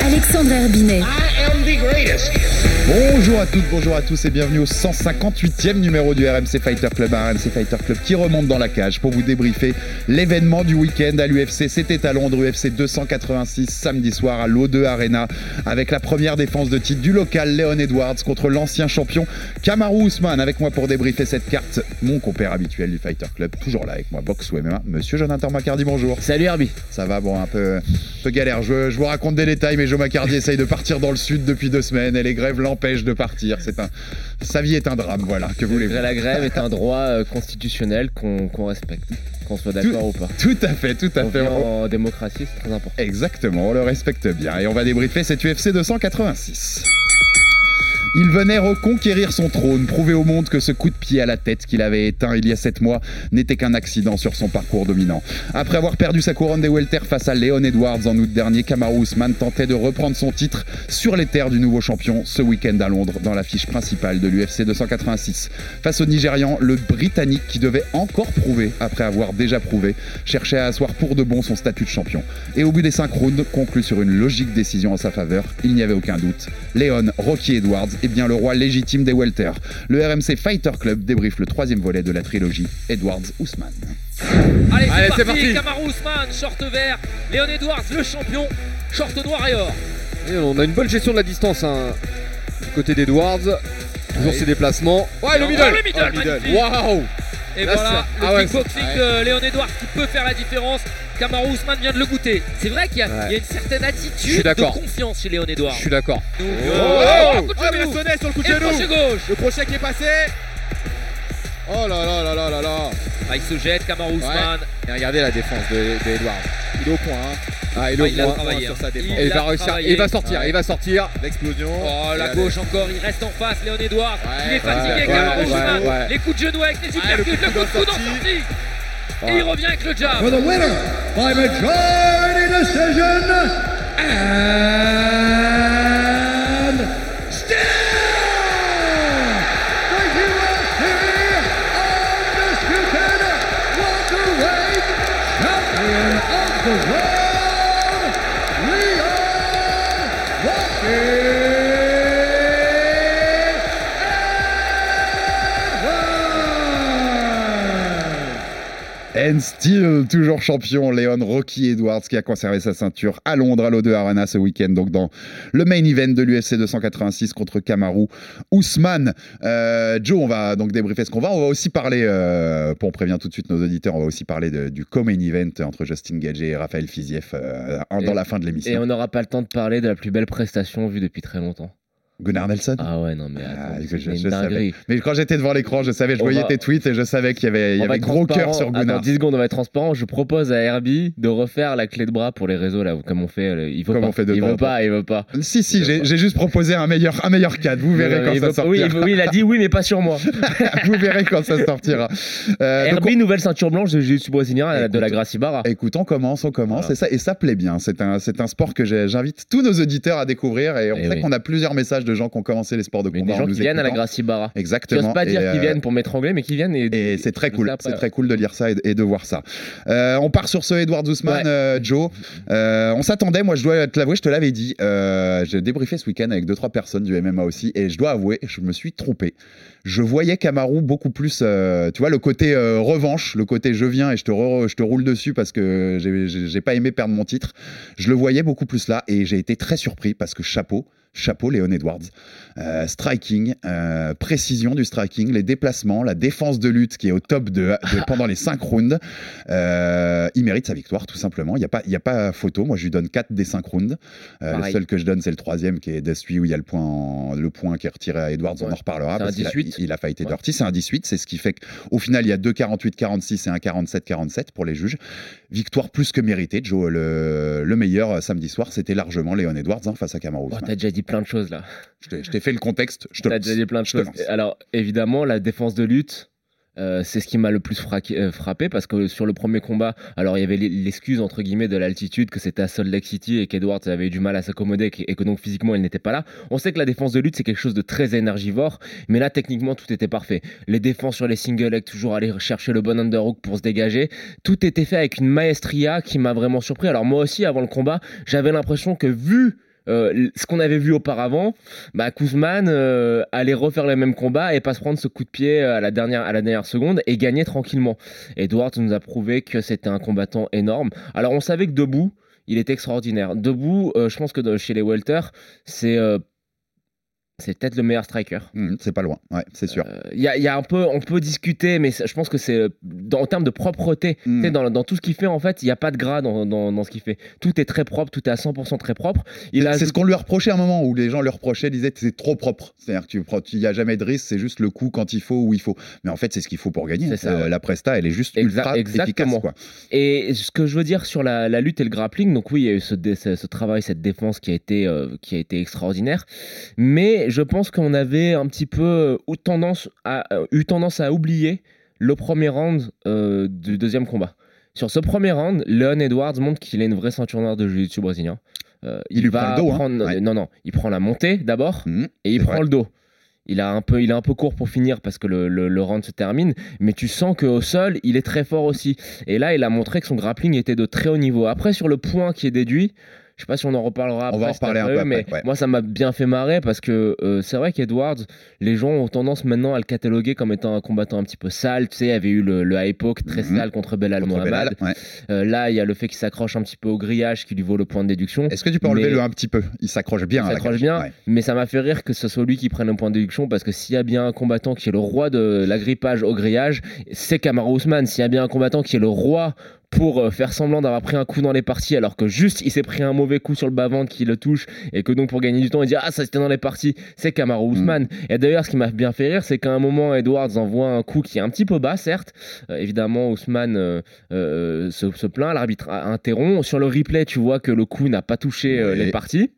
Alexandre Herbinet. I am the greatest. Bonjour à toutes, bonjour à tous et bienvenue au 158e numéro du RMC Fighter Club, un RMC Fighter Club qui remonte dans la cage pour vous débriefer l'événement du week-end à l'UFC. C'était à Londres, UFC 286, samedi soir à l'O2 Arena, avec la première défense de titre du local Léon Edwards contre l'ancien champion Kamaru Usman. Avec moi pour débriefer cette carte, mon compère habituel du Fighter Club, toujours là avec moi, box ou MMA, monsieur Jonathan Macardy, bonjour. Salut Herbie. Ça va, bon, un peu, un peu galère. Je, je vous raconte des détails, mais Joe Macardy essaye de partir dans le sud depuis deux semaines et les grèves l'empêchent de partir. C'est un, sa vie est un drame, voilà. Que voulez-vous La grève est un droit euh, constitutionnel qu'on respecte, qu'on soit d'accord ou pas. Tout à fait, tout à On fait. On- en démocratie, c'est très important. Exactement, on le respecte bien. Et on va débriefer cette UFC 286. Il venait reconquérir son trône, prouver au monde que ce coup de pied à la tête qu'il avait éteint il y a 7 mois n'était qu'un accident sur son parcours dominant. Après avoir perdu sa couronne des welter face à Leon Edwards en août dernier, Kamaru Usman tentait de reprendre son titre sur les terres du nouveau champion ce week-end à Londres dans l'affiche principale de l'UFC 286. Face au Nigérian, le Britannique qui devait encore prouver, après avoir déjà prouvé, cherchait à asseoir pour de bon son statut de champion. Et au bout des 5 rounds, conclu sur une logique décision en sa faveur, il n'y avait aucun doute. Léon Rocky Edwards est bien le roi légitime des welters. Le RMC Fighter Club débriefe le troisième volet de la trilogie Edwards-Ousmane. Allez, c'est Allez, parti, c'est parti. Kamaru Usman, short vert, Léon Edwards, le champion, short noir et or. Et on a une bonne gestion de la distance hein, du côté d'Edwards. Toujours ses déplacements. Ouais, le middle. le middle, Oh, le middle. Waouh Et Là, voilà, c'est- le ah ouais, kickboxing de Léon Edwards qui peut faire la différence. Kamaru Usman vient de le goûter. C'est vrai qu'il y, a- Ouais. il y a une certaine attitude de confiance chez Léon Edwards. Je suis d'accord. Oh, Oh, coup de Ah, mais genou. le sur coup de le genou. crochet gauche. Le crochet qui est passé. Oh là là là là là là. Ah, il se jette, Kamaru Usman. Et regardez la défense de. Il est au point. Hein. Ah, il est Ah, au il a point, travaillé, sur hein. sa défense. Il va réussir. Il va sortir. Ouais. Il va sortir. L'explosion. Oh, la gauche encore, il reste en face, Léon. Ouais, il est fatigué, ouais, ouais. Les coups de genou avec les Ouais, le coup le de coup de coude en sortie. Et il revient avec le jab. For the winner by majority decision and And still, toujours champion, Léon Rocky Edwards qui a conservé sa ceinture à Londres, à l'O2 Arena ce week-end, donc dans le main event de l'UFC 286 contre Kamaru Ousmane. Euh, Joe, on va donc débriefer ce qu'on va. On va aussi parler, euh, pour on prévient tout de suite nos auditeurs, on va aussi parler de- du co-main event entre Justin Gagé et Raphaël Fiziev euh, dans Et- la fin de l'émission. Et on n'aura pas le temps de parler de la plus belle prestation vue depuis très longtemps. Gunnar Nelson Ah ouais, non mais Ah, je- je- savais. Mais quand j'étais devant l'écran, je savais, je On voyais va- tes tweets et je savais qu'il y avait, il y avait gros cœur sur Gunnar. Attends, 10 secondes, on va être transparent. Je propose à Herbie de refaire la clé de bras pour les réseaux là, comme on fait. euh, Il veut Comme pas. on fait de il veut pas, il veut pas. Si, si, j'ai juste proposé un meilleur, un meilleur cadre. Vous verrez quand ça veut pas- oui, sortira. il, veut- oui, il a dit oui, mais pas sur moi. Vous verrez quand ça sortira. Euh, Herbie, nouvelle ceinture blanche de jiu-jitsu brésilien de la Gracie Barra. Écoute, on commence, on commence, et, ça, et ça plaît bien. C'est un, un sport que j'invite tous nos auditeurs à découvrir, et on Eh sait qu'on a plusieurs messages de gens qui ont commencé les sports de combat des en gens nous qui viennent à la. Gracie Barra. Exactement. pas dire qu'ils euh, viennent pour m'étrangler, mais qu'ils viennent et. Et c'est très je cool, c'est très cool de lire ça et, et de voir ça. Euh, on part sur ce Edward Ousmane, Ouais. euh, Joe. Euh, on s'attendait, moi je dois te l'avouer, je te l'avais dit. J'ai débriefé ce week-end avec deux trois personnes du MMA aussi, et je dois avouer, je me suis trompé. Je voyais Kamaru beaucoup plus, tu vois, le côté revanche, le côté je viens et je te, re- je te roule dessus parce que j'ai pas aimé perdre mon titre. Je le voyais beaucoup plus là, et j'ai été très surpris parce que chapeau. Chapeau Léon Edwards. Euh, striking, euh, précision du striking, les déplacements, la défense de lutte qui est au top de, de- pendant les 5 rounds. Euh, il mérite sa victoire, tout simplement. Il n'y a, pas- y a pas photo. Moi, je lui donne 4 des 5 rounds. Le seul que je donne, c'est le troisième qui est Destry où il y a le point, en- le point qui est retiré à Edwards. On en reparlera. Parce qu'il a- 18. Il, a fighté Ouais. Dirty. C'est un 18. C'est ce qui fait qu'au final, il y a 2 48-46 et un 47-47 pour les juges. Victoire plus que méritée. Joe, le, le meilleur samedi soir, c'était largement Léon Edwards hein, face à Kamaru. T'as déjà dit plein de choses là. Je t'ai- fait le contexte. Je te T'as lance. déjà dit plein de choses. Alors, évidemment, la défense de lutte, euh, c'est ce qui m'a le plus fraqué- euh, frappé parce que sur le premier combat, alors il y avait l'excuse entre guillemets de l'altitude, que c'était à Salt Lake City et qu'Edwards avait eu du mal à s'accommoder et que- et que donc physiquement il n'était pas là. On sait que la défense de lutte c'est quelque chose de très énergivore, mais là techniquement tout était parfait. Les défenses sur les single legs, toujours aller chercher le bon underhook pour se dégager. Tout était fait avec une maestria qui m'a vraiment surpris. Alors moi aussi avant le combat, j'avais l'impression que vu euh, ce qu'on avait vu auparavant, bah, Kuzman euh, allait refaire le même combat et pas se prendre ce coup de pied euh, à la dernière, seconde et gagner tranquillement. Edwards nous a prouvé que c'était un combattant énorme. Alors on savait que debout, il était extraordinaire. Debout, euh, je pense que chez les Welter, c'est c'est peut-être le meilleur striker. Hum, c'est pas loin, ouais, c'est sûr. Euh, Il y, a, il y a un peu, on peut discuter, mais je pense que c'est euh, en termes de propreté. Mm. Sais, Dans, dans tout ce qu'il fait, en fait, il n'y a pas de gras dans, dans- dans ce qu'il fait. Tout est très propre, tout est à 100% très propre. C'est ce qu'on lui reprochait à un moment où les gens lui reprochaient, disaient c'est trop propre. C'est-à-dire n'y a jamais de risque, c'est juste le coup quand il faut, où il faut. Mais en fait, c'est ce qu'il faut pour gagner. Ça, Euh, ouais. La presta, elle est juste ultra exactement. efficace. Quoi. Et ce que je veux dire sur la, la lutte et le grappling, donc oui, il y a eu ce, ce, ce travail, cette défense qui a été, euh, qui a été extraordinaire. Mais je pense qu'on avait un petit peu euh, eu tendance à, euh, eu tendance à oublier le premier round euh, du deuxième combat. Sur ce premier round, Leon Edwards montre qu'il est une vraie ceinture noire de jiu-jitsu brésilien. Euh, Il lui prend le dos, hein. prendre, Ouais. non non, il prend la montée d'abord Mhm, et il prend vrai. le dos. Il a un peu, il est un peu court pour finir parce que le, le, le round se termine, mais tu sens qu'au sol, il est très fort aussi. Et là, il a montré que son grappling était de très haut niveau. Après, sur le point qui est déduit, je sais pas si on en reparlera On après. va en reparler un peu eu, mais après, ouais. moi, ça m'a bien fait marrer parce que euh, c'est vrai qu'Edwards, les gens ont tendance maintenant à le cataloguer comme étant un combattant un petit peu sale. Tu sais, il y avait eu le, le poke très Mhm. sale contre Belal Contre Mohamed. Belal, ouais. Euh, là, il y a le fait qu'il s'accroche un petit peu au grillage qui lui vaut le point de déduction. Est-ce que tu peux enlever Mais- le un petit peu? Il s'accroche bien. Il s'accroche bien, Ouais. mais ça m'a fait rire que ce soit lui qui prenne un point de déduction parce que s'il y a bien un combattant qui est le roi de l'agrippage au grillage, c'est Kamaru Usman. S'il y a bien un combattant qui est le roi pour euh, faire semblant d'avoir pris un coup dans les parties alors que juste il s'est pris un mauvais coup sur le bas-ventre qui le touche et que donc pour gagner du temps il dit ah ça c'était dans les parties. C'est Kamaru Usman et d'ailleurs ce qui m'a bien fait rire c'est qu'à un moment Edwards envoie un coup qui est un petit peu bas certes. Euh, évidemment Usman euh, euh, se, se plaint l'arbitre interrompt. Sur le replay tu vois que le coup n'a pas touché les parties.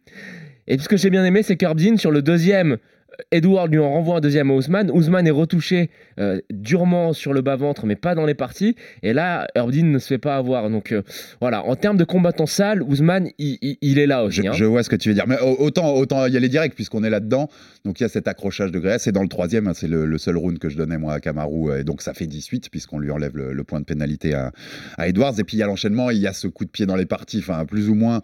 Et ce que j'ai bien aimé, c'est qu'Herbdin, sur le deuxième, Edward lui en renvoie un deuxième à Ousmane. Ousmane est retouché euh, durement sur le bas-ventre, mais pas dans les parties. Et là, Herbdin ne se fait pas avoir. Donc euh, voilà, en termes de combattant sale, Ousmane, il, il- il est là aussi. Je, hein. je vois ce que tu veux dire. Mais au- autant, autant y aller direct, puisqu'on est là-dedans. Donc il y a cet accrochage de graisse. Et dans le troisième, hein, c'est le, le seul round que je donnais moi à Kamaru. Et donc ça fait 18, puisqu'on lui enlève le, le point de pénalité à, à Edwards. Et puis il y a l'enchaînement, il y a ce coup de pied dans les parties, enfin plus ou moins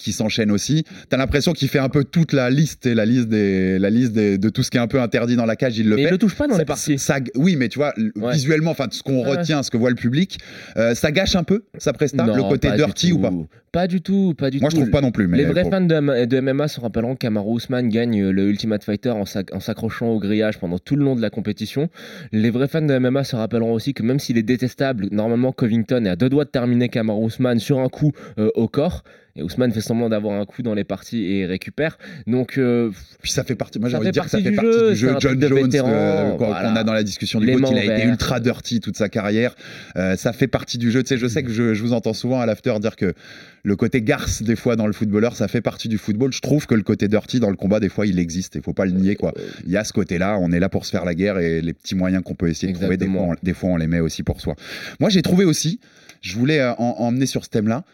qui s'enchaîne aussi. T'as l'impression qu'il fait un peu toute la liste et la liste des, la liste des- de tout ce qui est un peu interdit dans la cage, il le mais fait. il le touche pas dans Ça- les parties. ça- oui, mais tu vois, Ouais. visuellement, enfin, ce qu'on retient, ce que voit le public, euh, ça gâche un peu sa presta, le côté dirty ou pas? Pas du tout, pas du Moi, tout. je trouve pas non plus. Mais les vrais pour- fans de, MMA se rappelleront que Kamaru Usman gagne euh, le Ultimate Fighter en s'accrochant au grillage pendant tout le long de la compétition. Les vrais fans de MMA se rappelleront aussi que même s'il est détestable, normalement Covington est à deux doigts de terminer Kamaru Usman sur un coup euh, au corps. Et Ousmane fait semblant d'avoir un coup dans les parties et récupère. Donc, euh, Puis ça fait partie, moi j'ai envie de dire que ça fait partie jeu, du jeu. John de Jones, euh, qu'on voilà. a dans la discussion du Les mains il a été ultra dirty toute sa carrière. Euh, ça fait partie du jeu. Tu sais, je sais que je, je vous entends souvent à l'after dire que le côté garce, des fois, dans le footballeur, ça fait partie du football. Je trouve que le côté dirty dans le combat, des fois, il existe. Il faut pas le nier, quoi. Il y a ce côté-là, on est là pour se faire la guerre et les petits moyens qu'on peut essayer de trouver, des fois, on, des fois, on les met aussi pour soi. Moi, j'ai trouvé aussi, je voulais euh, en- emmener sur ce thème-là,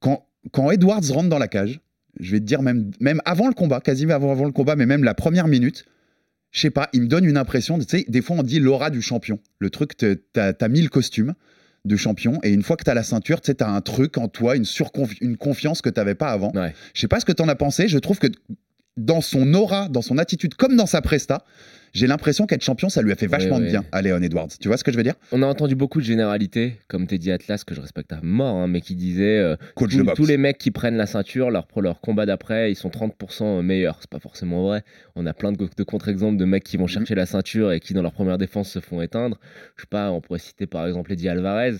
quand, quand Edwards rentre dans la cage, je vais te dire même, même avant le combat, quasiment avant, avant le combat, mais même la première minute, je sais pas, il me donne une impression, tu sais, des fois on dit l'aura du champion. Le truc, t'as as mis le costume de champion et une fois que t'as la ceinture, tu sais, t'as un truc en toi, une, une confiance que t'avais pas avant. Ouais. Je sais pas ce que t'en as pensé, je trouve que dans son aura, dans son attitude, comme dans sa presta, j'ai l'impression qu'être champion, ça lui a fait vachement de ouais. bien à Léon Edwards. Tu vois ce que je veux dire? On a entendu beaucoup de généralités, comme Teddy Atlas, que je respecte à mort, hein, mais qui disait euh, Coach boxe. tous les mecs qui prennent la ceinture, leur, pour leur combat d'après, ils sont 30% meilleurs. C'est pas forcément vrai. On a plein de, de contre-exemples de mecs qui Mhm. vont chercher la ceinture et qui, dans leur première défense, se font éteindre. Je sais pas, on pourrait citer par exemple Eddie Alvarez,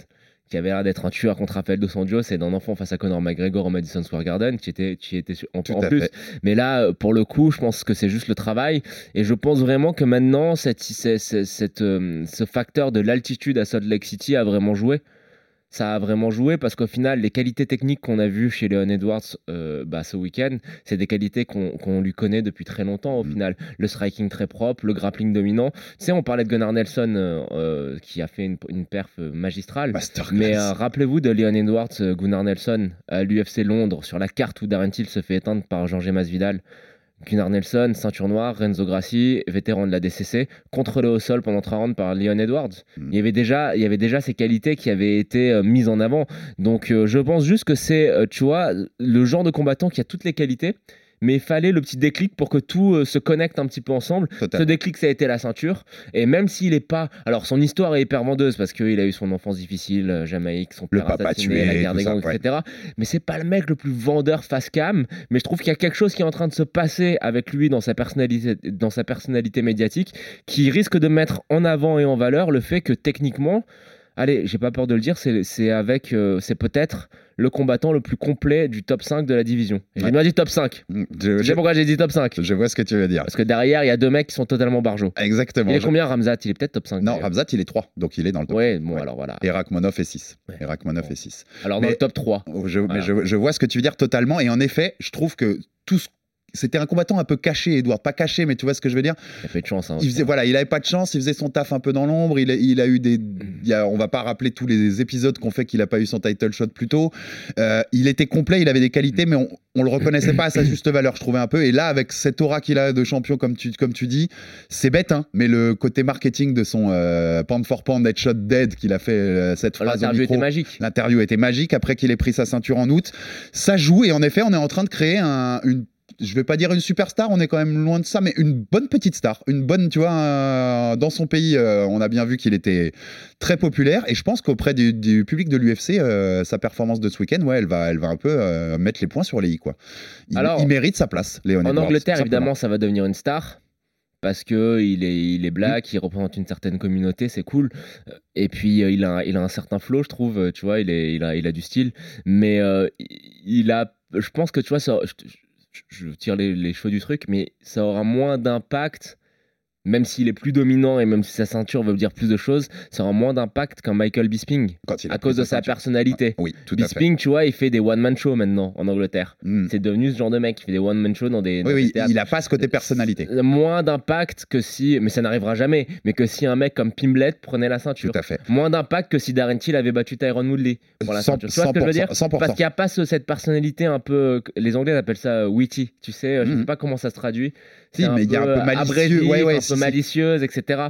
qui avait l'air d'être un tueur contre Rafael Dos Anjos et d'un enfant face à Conor McGregor au Madison Square Garden, qui était, qui était en, plus. fait. Mais là, pour le coup, je pense que c'est juste le travail. Et je pense vraiment que maintenant, cette, cette- cette- cette, euh, ce facteur de l'altitude à Salt Lake City a vraiment joué. Ça a vraiment joué parce qu'au final, les qualités techniques qu'on a vues chez Leon Edwards euh, bah, ce week-end, c'est des qualités qu'on lui connaît depuis très longtemps au Mm. final. Le striking très propre, le grappling dominant. Tu sais, on parlait de Gunnar Nelson euh, euh, qui a fait une, une perf magistrale. Mais euh, rappelez-vous de Leon Edwards, Gunnar Nelson à l'UFC Londres, sur la carte où Darren Till se fait éteindre par Georges Masvidal. Gunnar Nelson, ceinture noire, Renzo Grassi, vétéran de la DCC, contrôlé au sol pendant 3 rounds par Leon Edwards. Mm. Il, y avait déjà, il y avait déjà ces qualités qui avaient été euh, mises en avant. Donc euh, je pense juste que c'est, euh, tu vois, le genre de combattant qui a toutes les qualités, mais il fallait le petit déclic pour que tout euh, se connecte un petit peu ensemble. Total. Ce déclic, ça a été la ceinture. Et même s'il est pas. Alors, son histoire est hyper vendeuse parce qu'il a eu son enfance difficile, euh, Jamaïque, son Le père papa assassiné, tué, la guerre des ça, gangs, ouais. etc. Mais c'est pas le mec le plus vendeur face cam. Mais je trouve qu'il y a quelque chose qui est en train de se passer avec lui dans sa personnalité, dans sa personnalité médiatique qui risque de mettre en avant et en valeur le fait que techniquement. Allez, j'ai pas peur de le dire, c'est avec, euh, c'est peut-être le combattant le plus complet du top 5 de la division. J'ai Ouais. bien dit top 5. Mm, Je, sais pourquoi j'ai dit top 5 je vois ce que tu veux dire. Parce que derrière, il y a deux mecs qui sont totalement barjots. Exactement. Il est Je- combien Ramzat? Il est peut-être top 5. Non. Ramzat, il est 3, donc il est dans le top. Ouais, bon, Ouais. alors voilà. Et Rachmanov est 6. Ouais. Et Rachmanov est 6. Alors dans Mais- le top 3. Oh, Je, Voilà. mais je, je vois ce que tu veux dire totalement. Et en effet, je trouve que tout ce- C'était un combattant un peu caché, Edouard. Pas caché, mais tu vois ce que je veux dire Il a fait de chance. Hein, il faisait, voilà, il avait pas de chance, il faisait son taf un peu dans l'ombre. Il, a- il a eu des. il a- on va pas rappeler tous les épisodes qu'on fait qu'il a pas eu son title shot plus tôt. Euh, il était complet, il avait des qualités, mais on, on le reconnaissait pas à sa juste valeur, je trouvais un peu. Et là, avec cette aura qu'il a de champion, comme tu, comme tu dis, c'est bête, hein, mais le côté marketing de son euh, pound for pound headshot dead qu'il a fait euh, cette phrase L'interview était magique. L'interview était magique après qu'il ait pris sa ceinture en août. Ça joue et en effet, on est en train de créer un- une. Je vais pas dire une superstar, on est quand même loin de ça, mais une bonne petite star, une bonne, tu vois, euh, dans son pays, euh, on a bien vu qu'il était très populaire et je pense qu'auprès du, du public de l'UFC, euh, sa performance de ce week-end, ouais, elle va, elle va un peu mettre les points sur les i, quoi. Il, Alors, il mérite sa place, Léon En Angleterre, évidemment, ça va devenir une star. Parce que il est, il est black, il représente une certaine communauté, c'est cool. Et puis il a, il a un certain flow, je trouve. Tu vois, il, est, il, a, il a du style. Mais euh, il a, je pense que tu vois, ça, je, je- tire les, les cheveux du truc, mais ça aura moins d'impact. Même s'il est plus dominant et même si sa ceinture veut dire plus de choses, ça aura moins d'impact qu'un Michael Bisping Quand il à cause de sa ceinture. personnalité. Oui, tout à fait. Bisping, tu vois, il fait des one-man shows maintenant en Angleterre. Mm. C'est devenu ce genre de mec qui fait des one-man shows dans des, dans Oui, des oui, théâtres. il a pas ce côté personnalité. Euh, Moins d'impact que si, mais ça n'arrivera jamais, mais que si un mec comme Pimblet prenait la Tout ceinture. à fait. Moins d'impact que si Darren Till avait battu Tyron Woodley pour la 100%, ceinture. Tu vois ce que je veux dire 100%. Parce qu'il n'y a pas ce- cette personnalité un peu. Les Anglais appellent ça euh, witty. Tu sais, euh, je Mhm. sais pas comment ça se traduit. Si, mais il y a un peu malicieux. abrasif, Ouais, ouais, un si, peu si. malicieuse, etc.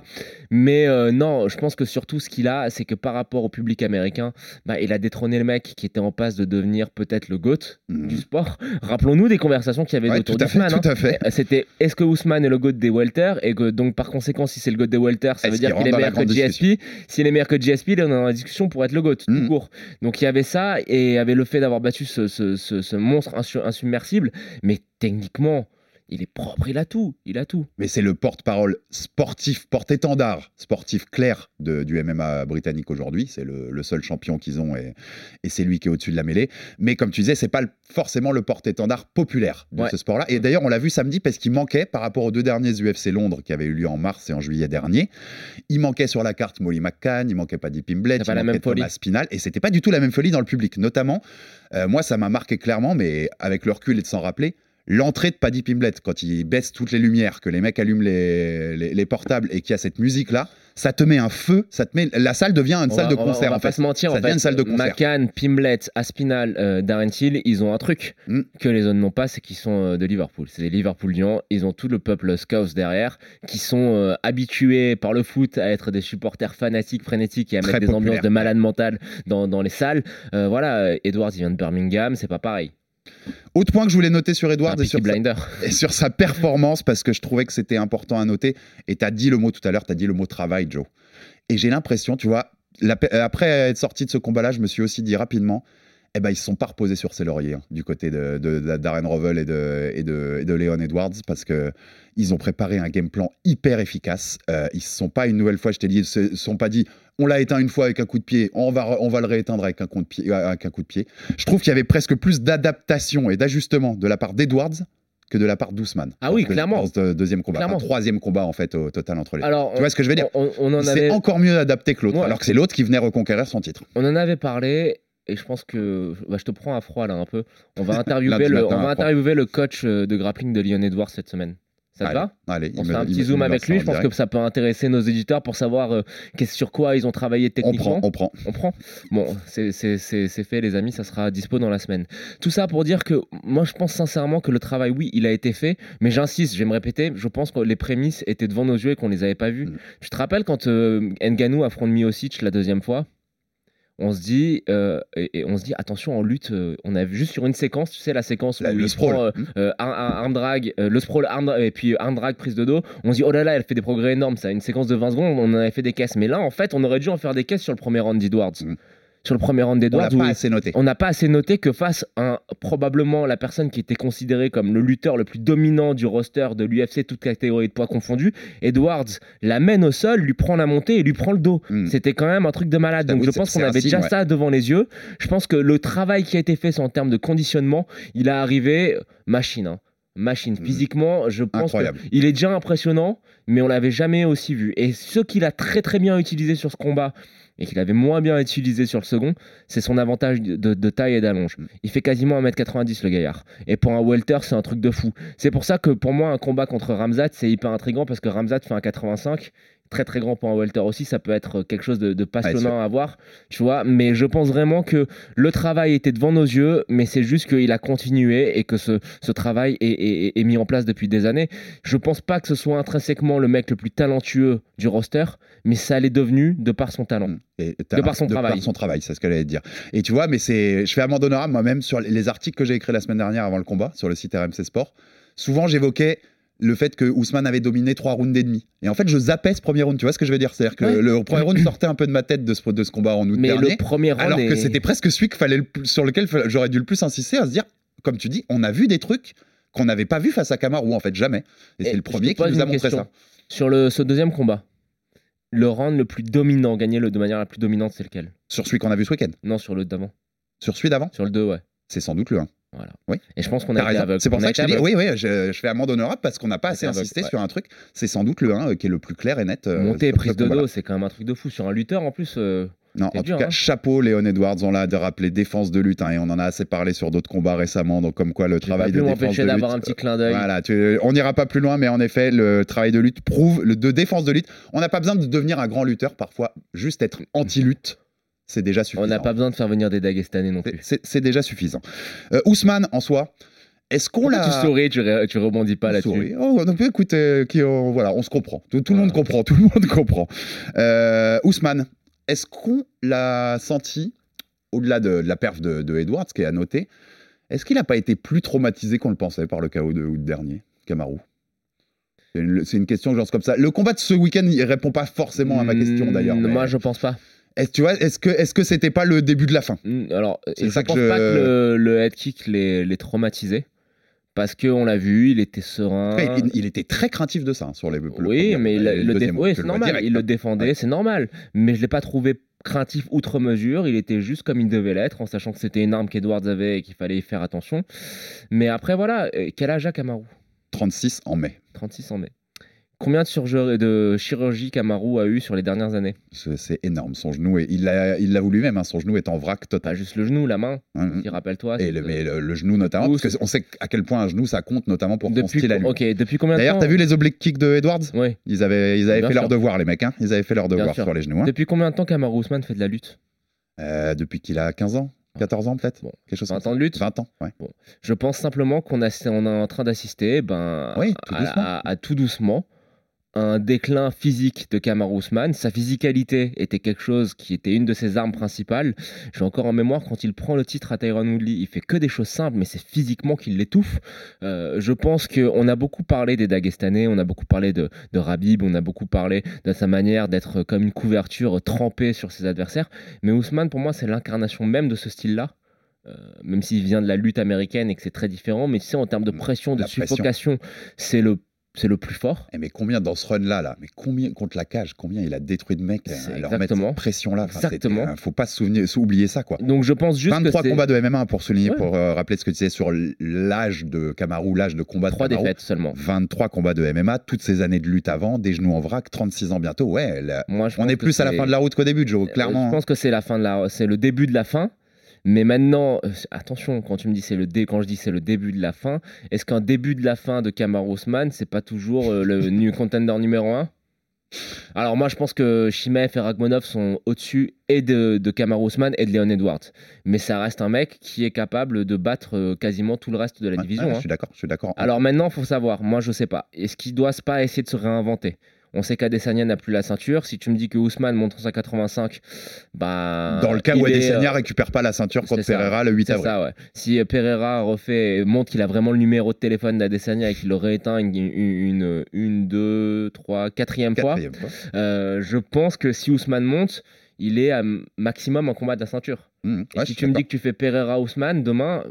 Mais euh, non, je pense que surtout ce qu'il a, c'est que par rapport au public américain, bah, il a détrôné le mec qui était en passe de devenir peut-être le GOAT Mhm. du sport. Rappelons-nous des conversations qu'il y avait Ouais, autour tout à fait, d'Ousmane. hein. tout à fait. C'était est-ce que Ousmane est le GOAT des welter et que donc par conséquent si c'est le GOAT des welter ça veut dire qu'il est meilleur que GSP s'il est meilleur que GSP il est dans la discussion pour être le GOAT tout court donc il y avait ça et il y avait le fait d'avoir battu ce, ce- ce- ce monstre insu- insubmersible mais techniquement il est propre il a tout il a tout mais c'est le porte-parole sportif, porte-étendard sportif clair de- du MMA britannique aujourd'hui. C'est le, le seul champion qu'ils ont et, et c'est lui qui est au-dessus de la mêlée. Mais comme tu disais, c'est pas le- forcément le porte-étendard populaire de Ouais. ce sport-là. Et d'ailleurs, on l'a vu samedi parce qu'il manquait par rapport aux deux derniers UFC Londres qui avaient eu lieu en mars et en juillet dernier. Il manquait sur la carte Molly McCann, il manquait Paddy Pimblett, C'est il pas la manquait même folie. Thomas Spinal et c'était pas du tout la même folie dans le public. Notamment, euh, moi, ça m'a marqué clairement, mais avec le recul et de s'en rappeler. L'entrée de Paddy Pimblett, quand il baisse toutes les lumières, que les mecs allument les, les- les portables et qu'il y a cette musique-là, ça te met un feu, ça te met, la salle devient une On salle va- de on va- concert on va en pas fait. se mentir ça en devient fait une salle de concert. McCann Pimblet Aspinal euh, Darren Till ils ont un truc Mm. que les autres n'ont pas c'est qu'ils sont euh, de Liverpool c'est des Liverpooliens ils ont tout le peuple scouse derrière qui sont euh, habitués par le foot à être des supporters fanatiques frénétiques et à Très mettre des ambiances de malade mental dans, dans les salles voilà Edwards il vient de Birmingham c'est pas pareil Autre point que je voulais noter sur Edwards Un et sur, sa, et sur sa performance, parce que je trouvais que c'était important à noter. Et tu as dit le mot tout à l'heure, tu as dit le mot travail, Joe. Et j'ai l'impression, tu vois, la euh, après être sorti de ce combat-là, je me suis aussi dit rapidement, eh ben, ils se sont pas reposés sur ses lauriers hein, du côté de, de- de- Darren Rovell et de, et, de, et de Leon Edwards parce que ils ont préparé un game plan hyper efficace. Euh, ils se sont pas une nouvelle fois, je t'ai dit, ils se sont pas dit on l'a éteint une fois avec un coup de pied, on va, on va le rééteindre avec un, coup de pied, euh, avec un coup de pied. Je trouve qu'il y avait presque plus d'adaptation et d'ajustement de la part d'Edwards que de la part d'Ousmane. Ah oui, clairement. Dans ce deuxième combat, Clairement. Enfin, troisième combat en fait au total entre les. Alors, tu vois ce que je veux dire? on, on en C'est avait, encore mieux adapté que l'autre, Ouais. alors que c'est l'autre qui venait reconquérir son titre. on en avait parlé. Et je pense que bah, je te prends à froid là un peu. On va interviewer, le, on va interviewer coach euh, de grappling de Leon Edwards cette semaine. Ça te Allez, va? allez, On fait un petit zoom avec lui. Je pense direct. que ça peut intéresser nos éditeurs pour savoir euh, sur quoi ils ont travaillé On techniquement. prend, on prend. On prend. Bon, c'est fait, les amis, ça sera dispo dans la semaine. Tout ça pour dire que moi, je pense sincèrement que le travail, oui, il a été fait, mais j'insiste, je vais me répéter, je pense que les prémices étaient devant nos yeux et qu'on les avait pas vues. Mm. Tu te rappelles quand euh, Nganou affronte Miocic la deuxième fois? On se dit euh, et, et on se dit attention en lutte euh, on a vu juste sur une séquence tu sais la séquence où le il sprawl. prend euh, Mm. euh, un, un arm drag euh, le sprawl arm et puis arm drag prise de dos on se dit oh là là elle fait des progrès énormes ça une séquence de 20 secondes on en avait fait des caisses mais là en fait on aurait dû en faire des caisses sur le premier round d'Edwards Mm. Sur le premier round On d'Edwards où pas il- assez noté. on n'a pas assez noté que face à un- probablement la personne qui était considérée comme le lutteur le plus dominant du roster de l'UFC, toute catégorie de poids confondue, Edwards l'amène au sol, lui prend la montée et lui prend le dos. Mm. C'était quand même un truc de malade. Donc je pense qu'on avait signe, déjà ouais. ça devant les yeux. Je pense que le travail qui a été fait en termes de conditionnement, il a arrivé machine. hein. Machine. Mm. Physiquement, je pense qu'il est déjà impressionnant, mais on l'avait jamais aussi vu. Et ce qu'il a très très bien utilisé sur ce combat et qu'il avait moins bien utilisé sur le second, c'est son avantage de, de taille et d'allonge. Mm. Il fait quasiment 1m90 le gaillard. Et pour un welter, c'est un truc de fou. C'est pour ça que pour moi, un combat contre Ramzat, c'est hyper intriguant parce que Ramzat fait un 85. Très très grand pour un welter aussi, ça peut être quelque chose de, de passionnant à voir, tu vois. Mais je pense vraiment que le travail était devant nos yeux, mais c'est juste qu'il a continué et que ce, ce travail est, est- est mis en place depuis des années. Je pense pas que ce soit intrinsèquement le mec le plus talentueux du roster, mais ça l'est devenu de par son talent. Et De par son travail. par son travail, c'est ce que j'allais dire. Et tu vois, mais c'est, je fais amende honorable moi-même sur les articles que j'ai écrits la semaine dernière avant le combat sur le site RMC Sport. Souvent, j'évoquais le fait que Ousmane avait dominé trois rounds et demi. Et en fait, je zappais ce premier round. Tu vois ce que je veux dire? C'est-à-dire que Ouais. le, premier round sortait un peu de ma tête de ce, de ce combat en août Mais dernier. le premier round Alors que c'était presque celui fallait le sur lequel j'aurais dû le plus insister à se dire, comme tu dis, on a vu des trucs qu'on n'avait pas vu face à Kamaru en fait jamais. Et, c'est le premier qui nous a montré ça. Sur le, ce deuxième combat, le round le plus dominant, gagné le, de manière la plus dominante, c'est lequel? Sur celui qu'on a vu ce week-end. Non, sur le d'avant. Sur celui d'avant, Sur le 2, ouais. c'est sans doute le 1. Voilà. Oui. Et je pense qu'on a. C'est pour ça que je te dis, oui, oui, je, je fais amende honorable parce qu'on n'a pas assez insisté ouais. sur un truc. C'est sans doute le 1 qui est le plus clair et net. euh, Montée prise de dos, c'est quand même un truc de fou. Sur un lutteur, en plus, euh, Non, en dur, tout cas, hein. chapeau Léon Edwards. On l'a de rappeler défense de lutte hein, et on en a assez parlé sur d'autres combats récemment. Donc, comme quoi le travail de défense de lutte. d'avoir un petit clin d'œil. Voilà, tu- on n'ira pas plus loin, mais en effet, le travail de lutte prouve, le, de défense de lutte, on n'a pas besoin de devenir un grand lutteur, parfois, juste être anti-lutte, c'est déjà suffisant. On n'a pas besoin de faire venir des Dagestanais non plus. C'est déjà suffisant. Euh, Ousmane, en soi, est-ce qu'on l'a. tu souris, tu, ré- tu rebondis pas là-dessus. Oh, on peut écouter, qui, on- voilà, on se comprend. Tout, tout le monde comprend, tout le monde comprend. Euh, Ousmane, est-ce qu'on l'a senti, au-delà de, de la perf de, de Edwards, qui est à noter, est-ce qu'il n'a pas été plus traumatisé qu'on le pensait par le chaos de août dernier, Kamaru C'est une, une question que je lance comme ça. Le combat de ce week-end, il répond pas forcément à ma question d'ailleurs. Mm, mais Moi, je pense pas. Est-ce, tu vois, est-ce que est-ce que c'était pas le début de la fin? Mm, Alors, C'est je ça que pense je- pas que le, le head kick l'ait traumatisé. Parce qu'on l'a vu, il était serein. Il, il était très craintif de ça hein, sur les. le oui, premier, mais il, le dé- deuxième, oui, tu c'est le vois normal. direct, il le défendait, Ouais. c'est normal. Mais je l'ai pas trouvé craintif outre mesure. Il était juste comme il devait l'être, en sachant que c'était une arme qu'Edwards avait et qu'il fallait y faire attention. Mais après, voilà, quel âge a Kamaru? 36 en mai. 36 en mai. Combien de, de chirurgie Kamaru a eu sur les dernières années C'est énorme. Son genou, est- il l'a il l'avoue lui-même, hein, son genou est en vrac total. Pas juste le genou, la main. Si, rappelle-toi. Et le, mais le, le genou notamment, parce qu'on sait à quel point un genou ça compte, notamment pour son depuis, style à lui. ok, depuis combien D'ailleurs, t'as vu les oblique kicks de Edwards? Oui. Ils avaient, ils avaient Bien fait leur devoir, les mecs. Hein ils avaient fait leur devoir sur les genoux. hein. Depuis combien de temps Kamaru Usman fait de la lutte? Euh, depuis qu'il a 15 ans 14 ans peut-être Bon. Quelque chose 20 comme ça. ans de lutte? 20 ans, ouais. Je pense simplement qu'on on est en train d'assister ben, Oui, tout à, doucement. à- à tout doucement un déclin physique de Kamaru Usman. Sa physicalité était quelque chose qui était une de ses armes principales. J'ai encore en mémoire quand il prend le titre à Tyron Woodley, il fait que des choses simples, mais c'est physiquement qu'il l'étouffe. Euh, je pense qu'on a beaucoup parlé des Dagestanais, on a beaucoup parlé de, de Rabib, on a beaucoup parlé de sa manière d'être comme une couverture trempée sur ses adversaires. Mais Usman, pour moi, c'est l'incarnation même de ce style-là. Euh, même s'il vient de la lutte américaine et que c'est très différent, mais tu sais, en termes de pression, de La suffocation, c'est le, c'est le plus fort. Eh, mais combien dans ce run-là, là, mais combien contre la cage, combien il a détruit de mecs C'est à leur mettre exactement. cette pression-là. Enfin, Exactement. euh, faut pas se souvenir, oublier ça, quoi. Donc je pense juste 23 que c'est combats de MMA pour souligner, Ouais. pour euh, rappeler ce que tu disais sur l'âge de Kamaru, l'âge de combat de trois Kamaru. défaites seulement. 23 combats de MMA, toutes ces années de lutte avant, des genoux en vrac, 36 ans bientôt. Ouais, Moi, je on est plus à la fin de la route qu'au début, Joe, Euh, clairement. Je pense que c'est la fin de la, c'est le début de la fin. Mais maintenant, euh, attention, quand tu me dis c'est le dé, quand je dis c'est le début de la fin, est-ce qu'un début de la fin de Kamaru Usman, c'est pas toujours euh, le new contender numéro 1 Alors moi, je pense que Shimaev et Ragmonov sont au-dessus et de, de Kamaru Usman et de Leon Edwards. Mais ça reste un mec qui est capable de battre euh, quasiment tout le reste de la Ouais, division. ouais, hein. Je suis d'accord, je suis d'accord. Alors maintenant, faut savoir, moi je sais pas, est-ce qu'il doit pas essayer de se réinventer? On sait qu'Adesanya n'a plus la ceinture. Si tu me dis que Ousmane monte en 185, bah. Dans le cas où Adesanya euh, récupère pas la ceinture contre. Pereira le 8 C'est avril. ça, ouais. Si euh, Pereira refait, montre qu'il a vraiment le numéro de téléphone d'Adesanya et qu'il le rééteint une, une, deux, trois, quatrième fois, Quatrième fois. euh, je pense que si Ousmane monte, il est à maximum en combat de la ceinture. Mmh, Et ouais, si tu me dis que tu fais Pereira Ousmane demain,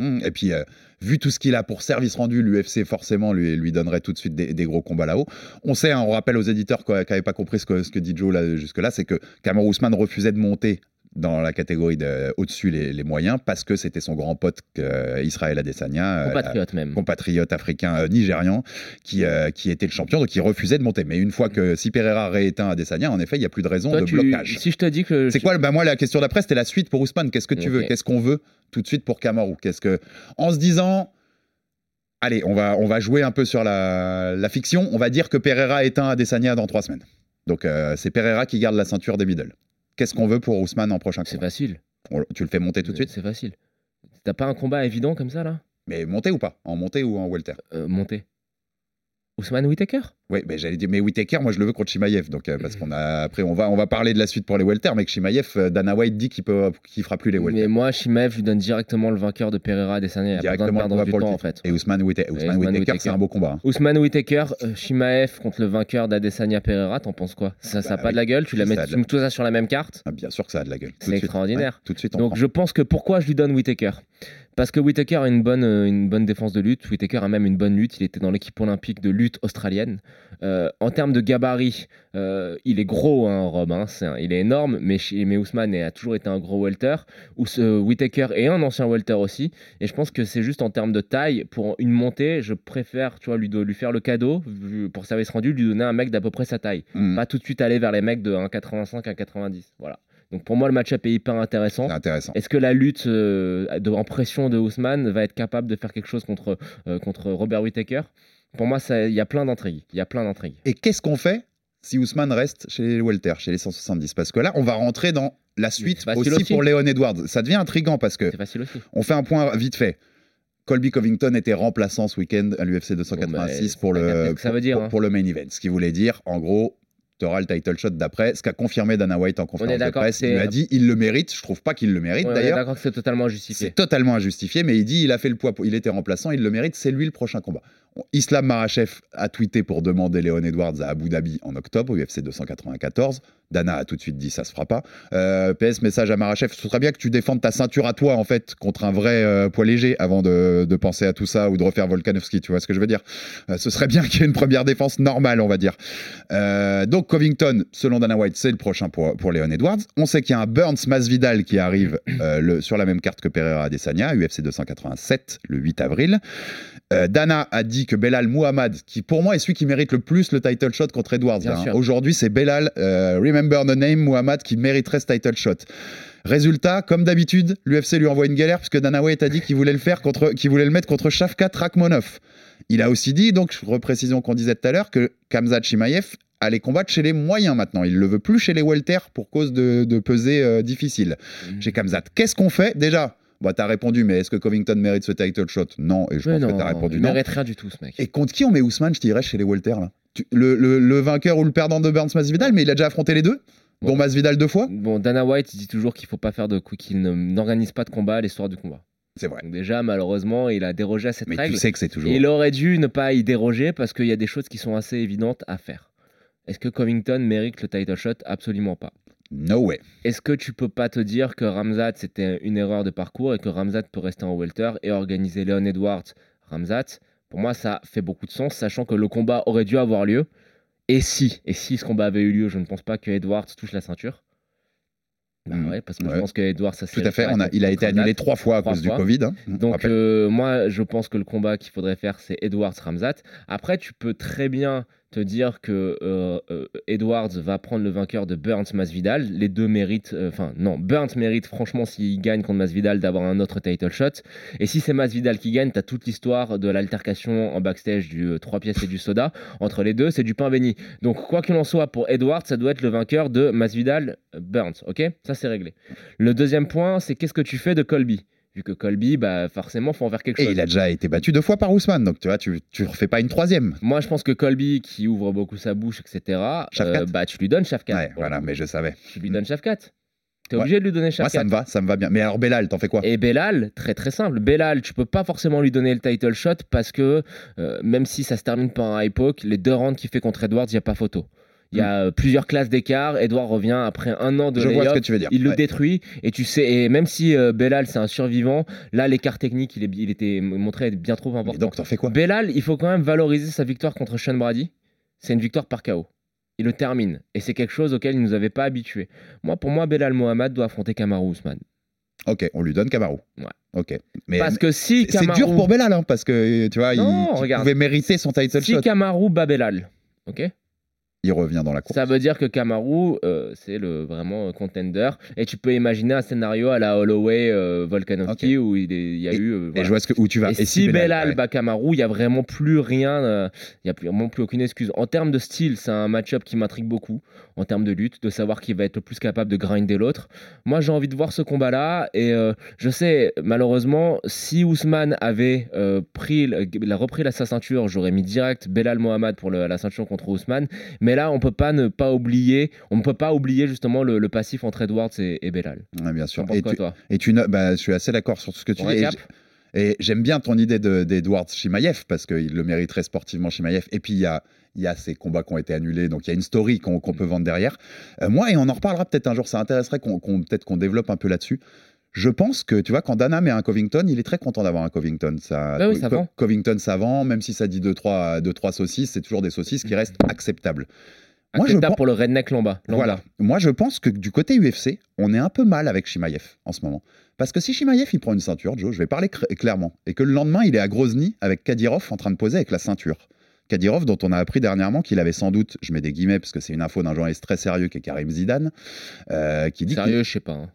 Mmh, Et puis, euh, vu tout ce qu'il a pour service rendu, l'UFC forcément lui, donnerait tout de suite des, gros combats là-haut. On sait, hein, on rappelle aux éditeurs qui n'avaient pas compris ce que, dit Joe là, jusque-là, c'est que Kamaru Usman refusait de monter dans la catégorie de- au-dessus les, les moyens parce que c'était son grand pote euh, Israël Adesanya, euh, compatriote même. compatriote africain euh, nigérian qui, qui était le champion, donc il refusait de monter. Mais une fois que si Pereira rééteint Adesanya, en effet, il n'y a plus de raison Toi, de tu- blocage. si je te dis que. C'est quoi bah Moi, la question d'après, c'était la suite pour Ousmane. Qu'est-ce que tu veux? Qu'est-ce qu'on veut tout de suite pour Kamaru Qu'est-ce que En se disant, allez, on va, on va jouer un peu sur la, la fiction. On va dire que Pereira éteint Adesanya dans trois semaines. Donc, euh, c'est Pereira qui garde la ceinture des middle. Qu'est-ce qu'on veut pour Ousmane en prochain C'est facile. On- Tu le fais monter tout de suite? C'est facile. T'as pas un combat évident comme ça là? Mais monter ou pas? En monter ou en welter? Euh, Monter. Ousmane Whitaker Oui, mais j'allais dire, mais Whitaker, moi je le veux contre Shimaev. Donc, euh, parce qu'on a, après, on va, on va parler de la suite pour les welter, mais que Shimaev, euh, Dana White dit qu'il peut, qu'il fera plus les welter. Mais moi, Shimaev, je lui donne directement le vainqueur de Pereira Adesanya. Il n'y a pas besoin de Directement perdre du temps en fait. Et Ousmane Whitaker, Ousmane Ousmane Whitaker, Whitaker. c'est un beau combat. hein. Ousmane Whitaker, euh, Shimaev contre le vainqueur d'Adesanya Pereira, t'en penses quoi? Ça n'a Bah pas oui. de la gueule? Tu, la Ça mets, a de tu la- tout ça sur la même carte? Ah, bien sûr que ça a de la gueule. C'est extraordinaire. Ouais, tout de suite, on Donc prend. je pense que pourquoi je lui donne Whitaker? Parce que Whitaker a une bonne, une bonne défense de lutte. Whitaker a même une bonne lutte. Il était dans l'équipe olympique de lutte australienne. Euh, en termes de gabarit, euh, il est gros, hein, Rob. hein, un- il est énorme, mais, mais Ousmane a toujours été un gros welter. Ou ce Whitaker est un ancien welter aussi. Et je pense que c'est juste en termes de taille, pour une montée, je préfère tu vois, lui, faire le cadeau, pour service rendu, lui donner un mec d'à peu près sa taille. Mm. Pas tout de suite aller vers les mecs de 1,85, 1,90. Voilà. Donc pour moi, le match-up est hyper intéressant. C'est intéressant. Est-ce que la lutte euh, de- en pression de Ousmane va être capable de faire quelque chose contre, contre Robert Whittaker Pour moi, il y a plein d'intrigues. Il y a plein d'intrigues. Et qu'est-ce qu'on fait si Ousmane reste chez les welter, chez les 170 Parce que là, on va rentrer dans la suite aussi, aussi. pour Léon Edwards. Ça devient intriguant parce que on fait un point vite fait. Colby Covington était remplaçant ce week-end à l'UFC 286 Bon, pour, le, ce que ça pour, veut dire, pour- hein. pour le main event. Ce qui voulait dire, en gros, tu auras le title shot d'après. Ce qu'a confirmé Dana White en conférence de presse. Il lui a dit il le mérite. Je trouve pas qu'il le mérite Ouais, d'ailleurs. d'accord que c'est totalement justifié. C'est totalement injustifié, mais il dit il a fait le poids, il était remplaçant, il le mérite, c'est lui le prochain combat. Islam Marachev a tweeté pour demander Léon Edwards à Abu Dhabi en octobre, UFC 294. Dana a tout de suite dit ça se fera pas. Euh, PS message à Marachev, ce serait bien que tu défendes ta ceinture à toi en fait contre un vrai euh, poids léger avant de, penser à tout ça ou de refaire Volkanovski, tu vois ce que je veux dire Euh, Ce serait bien qu'il y ait une première défense normale, on va dire. Donc Covington, selon Dana White, c'est le prochain pour, pour Léon Edwards. On sait qu'il y a un Burns Masvidal qui arrive sur la même carte que Pereira Adesanya, UFC 287, le 8 avril. Dana a dit que Belal Muhammad, qui pour moi est celui qui mérite le plus le title shot contre Edwards. Hein. Aujourd'hui, c'est Belal, euh, remember the name, Muhammad, qui mériterait ce title shot. Résultat, comme d'habitude, l'UFC lui envoie une galère puisque Dana White a dit qu'il voulait le faire contre, qu'il voulait le mettre contre Shavkat Rakhmonov. Il a aussi dit, donc, reprécision qu'on disait tout à l'heure, que Kamzat Chimaev allait combattre chez les moyens maintenant. Il le veut plus chez les welter pour cause de, de pesée euh, difficile. Mhm. Chez Kamzat, qu'est-ce qu'on fait? Déjà bah, T'as répondu, mais est-ce que Covington mérite ce title shot? Non, et je Mais pense non, que t'as répondu il non. mérite rien du tout, ce mec. Et contre qui on met Ousmane, je dirais, chez les welter là? Tu- le, le- le vainqueur ou le perdant de Burns Masvidal, mais il a déjà affronté les deux, dont Bon. Masvidal deux fois? Bon, Dana White il dit toujours qu'il faut pas faire de qu'il n'organise pas de combat à l'histoire du combat. C'est vrai. Donc déjà, malheureusement, il a dérogé à cette Mais règle. tu sais que c'est toujours. Il aurait dû ne pas y déroger parce qu'il y a des choses qui sont assez évidentes à faire. Est-ce que Covington mérite le title shot? Absolument pas. No way. Est-ce que tu peux pas te dire que Ramzat c'était une erreur de parcours et que Ramzat peut rester en welter et organiser Leon Edwards Ramzat? Pour moi, ça fait beaucoup de sens, sachant que le combat aurait dû avoir lieu. Et si, et si ce combat avait eu lieu, je ne pense pas que Edwards touche la ceinture. Bah Mm. ouais, parce que je pense que Edwards, ça Tout à fait. On a, il a été annulé trois fois à Trois cause du. Covid. hein. On Donc euh, moi, je pense que le combat qu'il faudrait faire, c'est Edwards Ramzat. Après, tu peux très bien te dire que euh, euh, Edwards va prendre le vainqueur de Burns Masvidal. Les deux méritent, euh, enfin non, Burns mérite franchement s'il gagne contre Masvidal d'avoir un autre title shot. Et si c'est Masvidal qui gagne, t'as toute l'histoire de l'altercation en backstage du 3 pièces et du soda entre les deux, c'est du pain béni. Donc quoi qu'il en soit, pour Edwards, ça doit être le vainqueur de Masvidal Burns. Ok, ça c'est réglé. Le deuxième point, c'est qu'est-ce que tu fais de Colby? Vu que Colby, bah, forcément, faut en faire quelque Et chose. il a déjà été battu deux fois par Ousmane, donc tu vois, tu, tu refais pas une troisième. Moi, je pense que Colby, qui ouvre beaucoup sa bouche, etc., euh, bah, tu lui donnes Shafkat. Ouais, voilà, mais je savais. Tu lui donnes Shafkat. T'es Ouais. obligé de lui donner Moi, Shafkat. ça me va, ça me va bien. Mais alors, Belal, t'en fais quoi? Et Belal, très très simple. Belal, tu peux pas forcément lui donner le title shot parce que euh, même si ça se termine par un high poke, les deux rounds qu'il fait contre Edwards, il n'y a pas photo. Il y a euh, plusieurs classes d'écart. Edwards revient après un an de Mm. Je vois ce que tu veux dire. Il le Ouais. détruit et tu sais et même si euh, Belal c'est un survivant, là l'écart technique il, est, il était montré être bien trop Mais important. donc, t'en fais quoi? Belal, il faut quand même valoriser sa victoire contre Sean Brady. C'est une victoire par KO. Il le termine. Et c'est quelque chose auquel il ne nous avait pas habitués. Moi, pour moi, Belal Mohamed doit affronter Kamaru Usman. Ok, on lui donne Kamaru. Ouais. Ok. Mais Parce que si c'est Kamaru... dur pour Belal, hein, parce que tu vois, Non, il, pouvait mériter son title Si shot. Kamaru bat Belal, ok? Il revient dans la course. Ça veut dire que Kamaru, euh, c'est le vraiment contender. Et tu peux imaginer un scénario à la Holloway euh, Volkanovski où il, est- il y a Et- eu. euh, Et je vois ce que, où tu vas. Et, si Belal ouais. bat Kamaru, il y a vraiment plus rien, euh, il y a plus- vraiment plus aucune excuse. En termes de style, c'est un match-up qui m'intrigue beaucoup. En termes de lutte, de savoir qui va être le plus capable de grinder l'autre. Moi, j'ai envie de voir ce combat-là. Et je sais, malheureusement, si Ousmane avait pris, le- il a repris la, sa ceinture, j'aurais mis direct Belal Mohamed pour le- la ceinture contre Ousmane. Mais là, on peut pas ne pas oublier, on ne peut pas oublier justement le, le passif entre Edwards et. Ouais, bien sûr. Et quoi, tu, toi? et tu bah, je suis assez d'accord sur tout ce que tu On dis. Et j'aime bien ton idée de- d'Edward Shimaev parce qu'il le mériterait sportivement Shimaev. Et puis il y a, y a ces combats qui ont été annulés, donc il y a une story qu'on qu'on peut vendre derrière. Euh, moi, et on en reparlera peut-être un jour, ça intéresserait qu'on peut-être qu'on développe un peu là-dessus. Je pense que, tu vois, quand Dana met un Covington, il est très content d'avoir un Covington. Ça, Bah oui, ça Co- vend. Covington, ça vend, même si ça dit 2-3 deux, trois saucisses, c'est toujours des saucisses qui restent acceptables. Moi, je pense- pour le redneck lamba. voilà. Moi, je pense que du côté UFC, on est un peu mal avec Shimaev en ce moment. Parce que si Shimaev, il prend une ceinture, Joe, je vais parler clairement, et que le lendemain, il est à Grozny avec Kadyrov en train de poser avec la ceinture. Kadyrov, dont on a appris dernièrement qu'il avait sans doute, je mets des guillemets parce que c'est une info d'un journaliste très sérieux qui est Karim Zidane, euh, qui dit Sérieux, je sais pas. hein.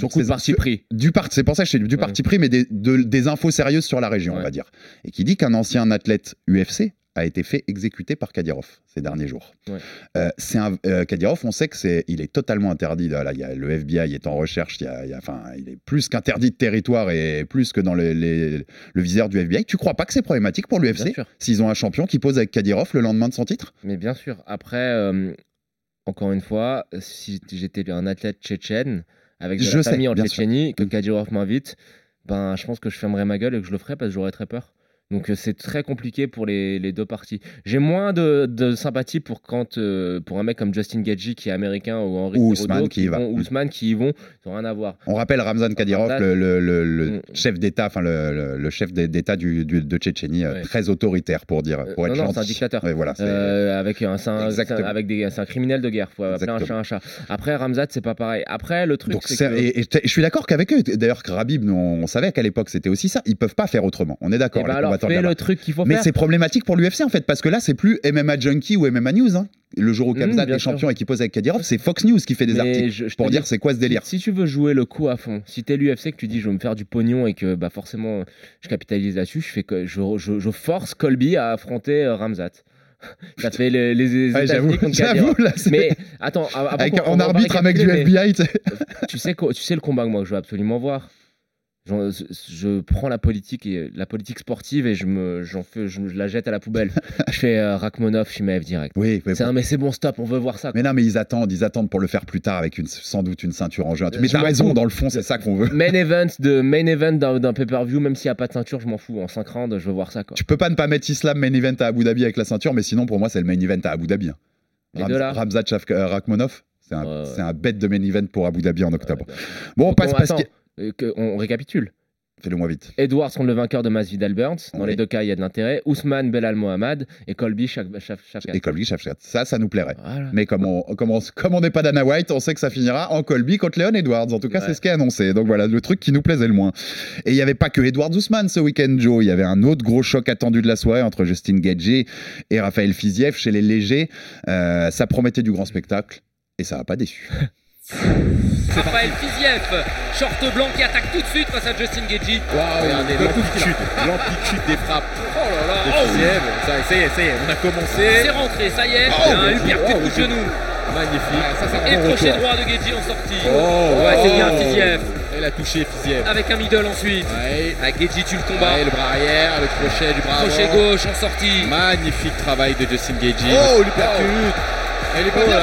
Sur coup de parti pris. du parti, c'est pour ça que je dis du Ouais. parti pris, mais des, de- des infos sérieuses sur la région, on va dire. Et qui dit qu'un ancien athlète UFC a été fait exécuter par Kadyrov ces derniers jours. Ouais. Euh, c'est un euh, Kadyrov, on sait que c'est, il est totalement interdit. de- Là, y a, le FBI est en recherche. Il, y a, il y a- enfin, il est plus qu'interdit de territoire et plus que dans les- les- le viseur du FBI. Tu crois pas que c'est problématique pour l'UFC s'ils ont un champion qui pose avec Kadyrov le lendemain de son titre? Mais bien sûr. Après, euh, encore une fois, si j'étais un athlète tchétchène avec de Je la sais, en. Tchétchénie, que Kadyrov m'invite, ben, je pense que je fermerais ma gueule et que je le ferais parce que j'aurais très peur. Donc euh, c'est très compliqué pour les, les deux parties. J'ai moins de, de sympathie pour quand euh, pour un mec comme Justin Gagey qui est américain ou Henri Ou Ousmane qui y va. vont- ou Ousmane qui y vont, ils n'ont rien à voir. On rappelle Ramzan Kadyrov, Ramzan. le, le- Mm. chef d'État, enfin le, le- chef d'État du, du- de Tchétchénie, euh, Ouais. très autoritaire pour dire, Euh, pour être non, non, gentil. c'est un dictateur. Ouais, voilà, c'est- Euh, avec un, un, avec des, un criminel de guerre. Faut appeler un chat Exactement. un chat. Après Ramzat, c'est pas pareil. Après le truc, Donc que et, et je suis d'accord qu'avec eux, d'ailleurs que Rabib, nous, on savait qu'à l'époque c'était aussi ça. Ils peuvent pas faire autrement. On est Eh d'accord. Le truc qu'il faut Mais faire. c'est problématique pour l'UFC en fait, parce que là c'est plus MMA Junkie ou MMA News. hein. Le jour où Mmh, Kamzat est sûr. champion et qui pose avec Kadyrov, c'est Fox News qui fait des Mais articles je- je pour dire c'est quoi ce délire. Si tu veux jouer le coup à fond, si t'es l'UFC que tu dis je veux me faire du pognon et que bah forcément je capitalise là-dessus, je fais que je, je- je force Colby à affronter euh, Ramzat. Ça fait les, les, les Ouais, États-Unis contre là, c'est- Mais attends, avant avec, on arbitre un mec du mais FBI. tu sais. Tu sais, quoi- tu sais le combat que moi je veux absolument voir. J'en- je prends la politique et la politique sportive et je me, j'en fais, je, je la jette à la poubelle. je fais euh, Rachmanov, Shimaev direct. Oui, mais, C'est un, mais c'est bon, stop, on veut voir ça. quoi. mais non, mais ils attendent, ils attendent pour le faire plus tard avec une, sans doute une ceinture en juin. Mais Je t'as raison, fous. dans le fond, c'est ça qu'on veut. Main event de main event d'un, pay-per-view, même s'il n'y a pas de ceinture, je m'en fous. En 5 rounds, je veux voir ça quoi. Tu peux pas ne pas mettre Islam main event à Abu Dhabi avec la ceinture, mais sinon pour moi c'est le main event à Abu Dhabi. hein. Ramzat euh, Rakhmonov, c'est un, c'est un bête de main event pour Abu Dhabi en octobre. Bon, on passe parce que. Euh, que- on récapitule. Fais-le moi vite. Edwards contre le vainqueur de Masvidal Burns. Dans Oui. les deux cas, il y a de l'intérêt. Ousmane Belal Mohamed et Colby Shaf- Shaf- Shafkat. Et Colby Shafkat. Ça, ça nous plairait. Voilà. Mais comme on comme on- comme on n'est pas Dana White, on sait que ça finira en Colby contre Leon Edwards. En tout cas, Ouais. c'est ce qui est annoncé. Donc voilà, le truc qui nous plaisait le moins. Et il n'y avait pas que Edwards Ousmane ce week-end, Joe. Il y avait un autre gros choc attendu de la soirée entre Justin Gaethje et Raphaël Fiziev chez les légers. Euh, ça promettait du grand spectacle. Et ça n'a pas déçu. Raphaël Fiziev, short blanc qui attaque tout de suite face à Justin Gaethje. Waouh, Regardez l'amplitude, l'amplitude des frappes. Oh là là, de oh, Fiziev. Ça, ça y est, ça y est, on a c'est commencé. rentré, ça y est, Oh, il y a un uppercut oh, coup de genou. Magnifique. ça, c'est Et un bon crochet retour. droit de Gaethje en sortie. Oh, ouais, c'est bien. Fiziev. Elle a touché Fiziev. Avec un middle ensuite. Ouais. Avec Gaethje, tu le combats. Ouais, le bras arrière, le crochet du bras Crochet avant. gauche en sortie. Magnifique travail de Justin Gaethje. Oh, l'uppercut Elle est pas bien là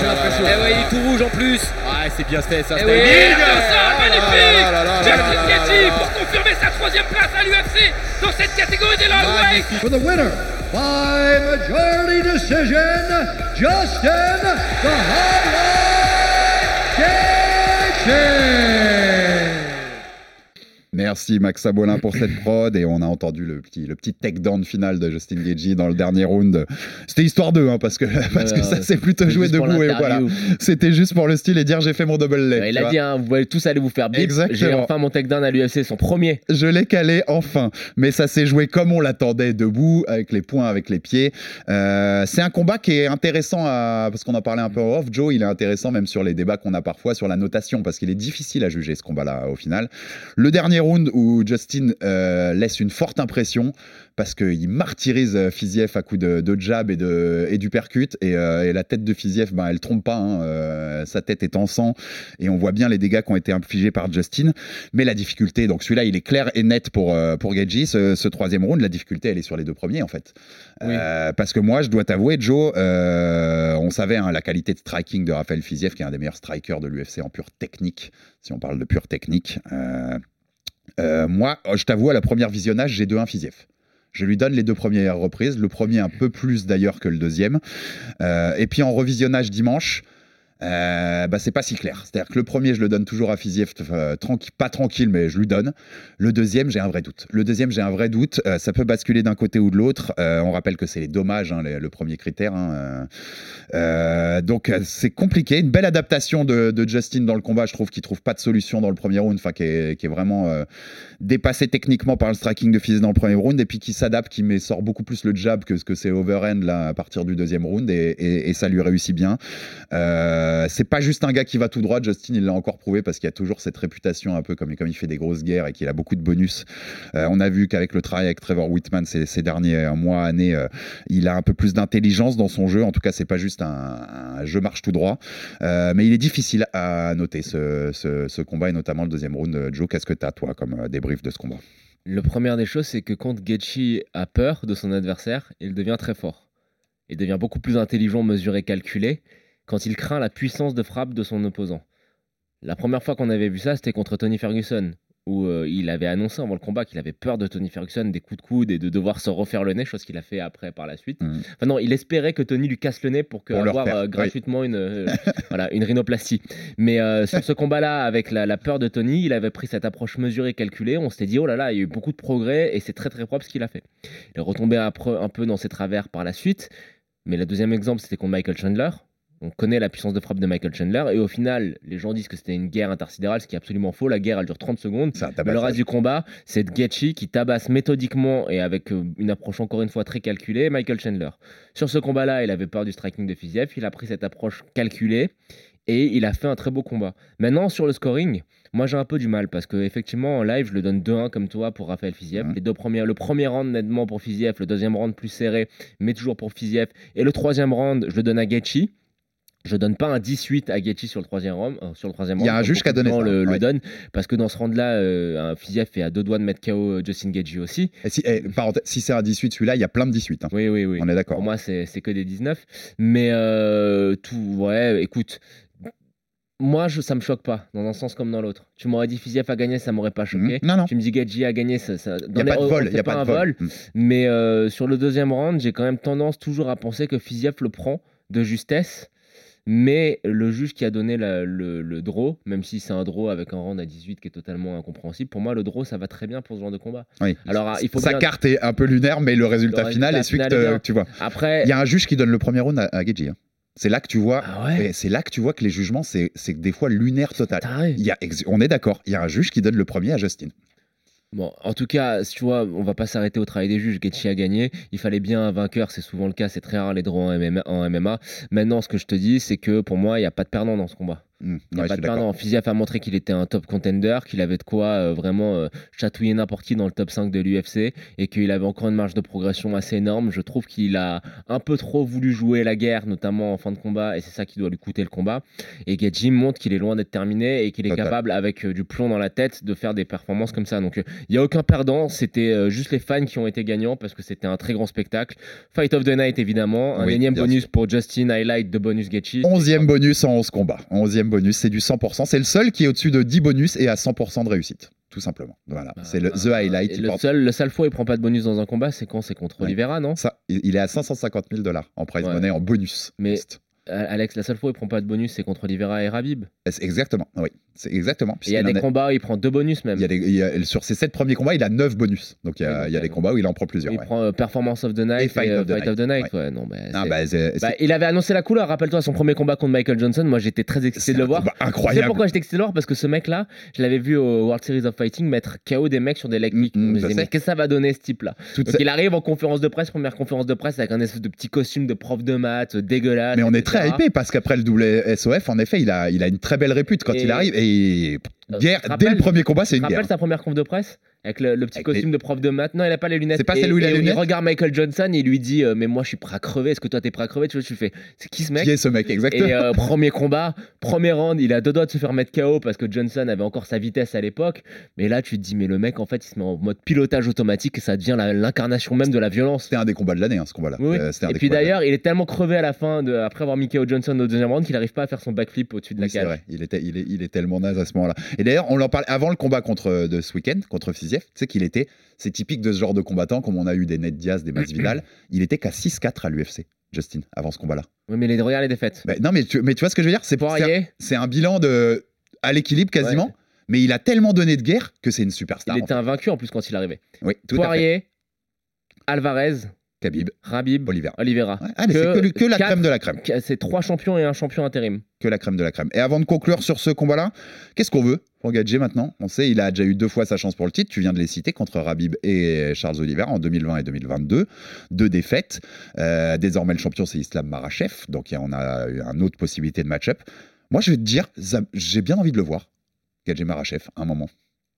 j'ai l'impression. Eh ouais, il est tout rouge en plus. Ouais, c'est bien fait, ça, Eh Ah là magnifique. là Gaethje là. pour confirmer sa troisième place à l'UFC dans cette catégorie des lightweight. For the winner, by majority decision, Justin the Highlight Gaethje. Merci Max Sabolin pour cette prod et on a entendu le petit, le petit takedown final de Justin Gaethje dans le dernier round. C'était histoire 2 hein, parce que, parce que ça s'est plutôt joué debout et voilà. C'était juste pour le style et dire j'ai fait mon double leg. Il a vois. dit, hein, vous pouvez tous aller vous faire bip. J'ai enfin mon takedown à l'UFC, son premier. Je l'ai calé enfin, mais ça s'est joué comme on l'attendait, debout, avec les poings, avec les pieds. Euh, c'est un combat qui est intéressant, à... parce qu'on en parlait un peu en off. Joe, il est intéressant même sur les débats qu'on a parfois sur la notation, parce qu'il est difficile à juger ce combat-là au final. Le dernier round où Justin euh, laisse une forte impression, parce qu'il martyrise euh, Fiziev à coups de, de jab et, de, et du percute, et, euh, et la tête de Fiziev, ben, elle trompe pas, hein, euh, sa tête est en sang, et on voit bien les dégâts qui ont été infligés par Justin. Mais la difficulté, donc celui-là, il est clair et net pour, pour Gaethje. Ce, ce troisième round, la difficulté, elle est sur les deux premiers, en fait. Oui. Parce que moi, je dois t'avouer, Joe, on savait hein, la qualité de striking de Raphaël Fiziev, qui est un des meilleurs strikers de l'UFC en pure technique, si on parle de pure technique. Euh, euh, moi, je t'avoue, à la première visionnage, j'ai 2-1 Fiziev. Je lui donne les deux premières reprises, le premier un peu plus d'ailleurs que le deuxième. Euh, et puis en revisionnage dimanche, euh, bah, c'est pas si clair. C'est-à-dire que le premier, je le donne toujours à Fiziev, euh, pas tranquille, mais je lui donne. Le deuxième, j'ai un vrai doute. Le deuxième, j'ai un vrai doute. Euh, ça peut basculer d'un côté ou de l'autre. On rappelle que c'est les dommages, hein, le premier critère. hein, donc c'est compliqué. Une belle adaptation de, Justin dans le combat. Je trouve qu'il trouve pas de solution dans le premier round, enfin qui est, qui vraiment dépassé techniquement par le striking de Fiziev dans le premier round, et puis qui s'adapte, qui sort beaucoup plus le jab que ce que c'est overhand là à partir du deuxième round, et, et- et ça lui réussit bien. Euh, c'est pas juste un gars qui va tout droit. Justin, il l'a encore prouvé parce qu'il a toujours cette réputation un peu comme, comme il fait des grosses guerres et qu'il a beaucoup de bonus. Euh, on a vu qu'avec le travail avec Trevor Whitman ces, derniers mois, années, euh, il a un peu plus d'intelligence dans son jeu. En tout cas, c'est pas juste un, jeu marche tout droit. Euh, mais il est difficile à noter ce, ce- combat et notamment le deuxième round. Euh, Joe, qu'est-ce que tu as toi comme euh, débrief de ce combat? Le première des choses, c'est que quand Gaethje a peur de son adversaire, il devient très fort. Il devient beaucoup plus intelligent, mesuré, calculé quand il craint la puissance de frappe de son opposant. La première fois qu'on avait vu ça, c'était contre Tony Ferguson, où euh, il avait annoncé avant le combat qu'il avait peur de Tony Ferguson, des coups de coude et de devoir se refaire le nez, chose qu'il a fait après par la suite. Mhm. Enfin non, il espérait que Tony lui casse le nez pour, que Pour avoir euh, oui. gratuitement une, euh, voilà, une rhinoplastie. Mais sur ce combat-là, avec la, la peur de Tony, il avait pris cette approche mesurée, calculée. On s'était dit, oh là là, il y a eu beaucoup de progrès et c'est très très propre ce qu'il a fait. Il est retombé après un peu dans ses travers par la suite. Mais le deuxième exemple, c'était contre Michael Chandler. On connaît la puissance de frappe de Michael Chandler. Et au final, les gens disent que c'était une guerre intersidérale, ce qui est absolument faux. La guerre, elle dure 30 secondes. Mais le reste du combat, c'est Gaethje qui tabasse méthodiquement et avec euh, une approche encore une fois très calculée Michael Chandler. Sur ce combat-là, il avait peur du striking de Fiziev, il a pris cette approche calculée et il a fait un très beau combat. Maintenant, sur le scoring, moi j'ai un peu du mal parce que effectivement en live, je le donne 2-1 comme toi pour Raphaël Fiziev. Mhm. Les deux le premier round nettement pour Fiziev, le deuxième round plus serré, mais toujours pour Fiziev. Et le troisième round, je le donne à Gaethje. Je donne pas un 18 à Gaethje sur le troisième round. euh, sur le troisième Il y a round, un juge qui a donné ça, Le, le ouais. donne parce que dans ce round-là, euh, un Fiziev est à deux doigts de mettre KO Justin Gaethje aussi. Et si, eh, si c'est un 18, celui-là, il y a plein de 18. hein. Oui, oui, oui. On est d'accord. Pour moi, c'est que des 19. Mais euh, tout, ouais, écoute. Moi, je, ça me choque pas, dans un sens comme dans l'autre. Tu m'aurais dit Fiziev a gagné, ça m'aurait pas choqué. Mhm. Non, non. Tu me dis Gaethje a gagné, ça. ça Il n'y a pas de vol. Il y a pas un de vol. Mm. Mais euh, sur le deuxième round, j'ai quand même tendance toujours à penser que Fiziev le prend de justesse. Mais le juge qui a donné la- le, le draw, même si c'est un draw avec un round à 18 qui est totalement incompréhensible, pour moi, le draw, ça va très bien pour ce genre de combat. Oui. Alors, il faut Sa bien- carte est un peu lunaire, mais le résultat Le final est celui que bien. tu vois. Après, Il y a un juge qui donne le premier round à, à Gaethje, hein. C'est là que tu vois. Ah ouais c'est là que tu vois que les jugements, c'est des fois lunaire total. taré. Il y a ex- on est d'accord. Il y a un juge qui donne le premier à Justin. Bon, en tout cas, tu vois, on va pas s'arrêter au travail des juges. Gaethje a gagné. Il fallait bien un vainqueur, c'est souvent le cas. C'est très rare les draws en MMA, en MMA. Maintenant, ce que je te dis, c'est que pour moi, il n'y a pas de perdant dans ce combat. Il a ouais, pas de perdant. Fiziev a montré qu'il était un top contender, qu'il avait de quoi euh, vraiment euh, chatouiller n'importe qui dans le top 5 de l'UFC et qu'il avait encore une marge de progression assez énorme. Je trouve qu'il a un peu trop voulu jouer la guerre, notamment en fin de combat, et c'est ça qui doit lui coûter le combat. Et Gaethje montre qu'il est loin d'être terminé et qu'il est Total. capable, avec euh, du plomb dans la tête, de faire des performances comme ça. Donc il n'y a aucun perdant, c'était juste les fans qui ont été gagnants parce que c'était un très grand spectacle. Fight of the Night, évidemment. Un Oui, énième bonus pour Justin, highlight de bonus Gaethje. 11e bonus en 11 combats. 11e bonus, c'est du 100%. C'est le seul qui est au-dessus de 10 bonus et à 100% de réussite. Tout simplement. Voilà. c'est le The Highlight. Et le, porte- seul, le seul fois où il prend pas de bonus dans un combat, c'est quand c'est contre Ouais. Non? Ça, il est à 550 000 dollars en prize Ouais. money en bonus. Mais Alex, la seule fois où il prend pas de bonus, c'est contre Oliveira et Rabib. Exactement, oui. C'est exactement. Il y a des combats où il prend deux bonus même. il y a des- il y a- sur ses 7 premiers combats, il a 9 bonus. Donc il y a, Ouais, il y a donc, des combats où il en prend plusieurs. il ouais. prend euh, Performance of the Night Et Fight euh, of the Night. Ouais, non, bah, Ah, bah, Bah, il avait annoncé la couleur, rappelle-toi, son premier combat contre Michael Johnson. Moi, j'étais très excité de le voir. combat Tu sais incroyable. pourquoi j'étais excité de le voir? Parce que ce mec-là, je l'avais vu au World Series of Fighting mettre KO des mecs sur des leg kicks. Mm, mm, je me mais qu'est-ce que ça va donner ce type-là? Donc il arrive en conférence de presse, première conférence de presse avec un espèce de petit costume de prof de maths euh, dégueulasse. Mais on est. très hypé parce qu'après le WSOF, en effet, il a, il a une très belle répute quand Et- il arrive. Et guerre, tu te dès le premier combat, c'est une guerre. rappelles sa première conf de presse avec le, le petit Avec costume de prof de maths? Non, il a pas les lunettes. C'est pas celle où il a les lunettes? Il regarde Michael Johnson et il lui dit euh, Mais moi, je suis prêt à crever. Est-ce que toi, t'es prêt à crever? Tu vois, tu fais C'est qui ce mec? Qui est ce mec Exactement? Et euh, premier combat, premier round, il a deux doigts de se faire mettre KO parce que Johnson avait encore sa vitesse à l'époque. Mais là, tu te dis, mais le mec, en fait, il se met en mode pilotage automatique et ça devient l'incarnation même de la violence. C'était un des combats de l'année, hein, ce combat-là. Oui. Euh, et puis d'ailleurs, il est tellement crevé à la fin, de, après avoir mis KO Johnson au deuxième round, qu'il n'arrive pas à faire son backflip au-dessus de Oui, la c'est cage. vrai. Il, était, il, est, il est tellement naze à ce moment-là. Et d'ailleurs, on en parle avant le combat contre, de ce week-end, contre Fiziev. Tu sais qu'il était, c'est typique de ce genre de combattant, comme on a eu des Ned Diaz, des Masvidal. il était qu'à 6-4 à l'UFC, Justin, avant ce combat-là. Oui, mais les, regarde les défaites. Ben, non, mais tu, mais tu vois ce que je veux dire? C'est c'est un, Poirier, c'est un bilan de, à l'équilibre quasiment. Ouais. Mais il a tellement donné de guerre que c'est une superstar. il en était fait. invaincu en plus quand il arrivait. Oui, tout à fait. Poirier, Alvarez, Khabib, Rabib, Oliveira. Oliveira. Ouais, allez, c'est que, que la quatre- crème de la crème. C'est trois champions et un champion intérim. que la crème de la crème. Et avant de conclure sur ce combat-là, qu'est-ce qu'on veut pour Gadget maintenant? On sait, il a déjà eu deux fois sa chance pour le titre. Tu viens de les citer contre Rabib et Charles Oliver en 2020 et 2022. Deux défaites. Euh, désormais, le champion, c'est Islam Marachev. Donc, on a eu une autre possibilité de match-up. Moi, je vais te dire, j'ai bien envie de le voir, Gadget Marachev, un moment.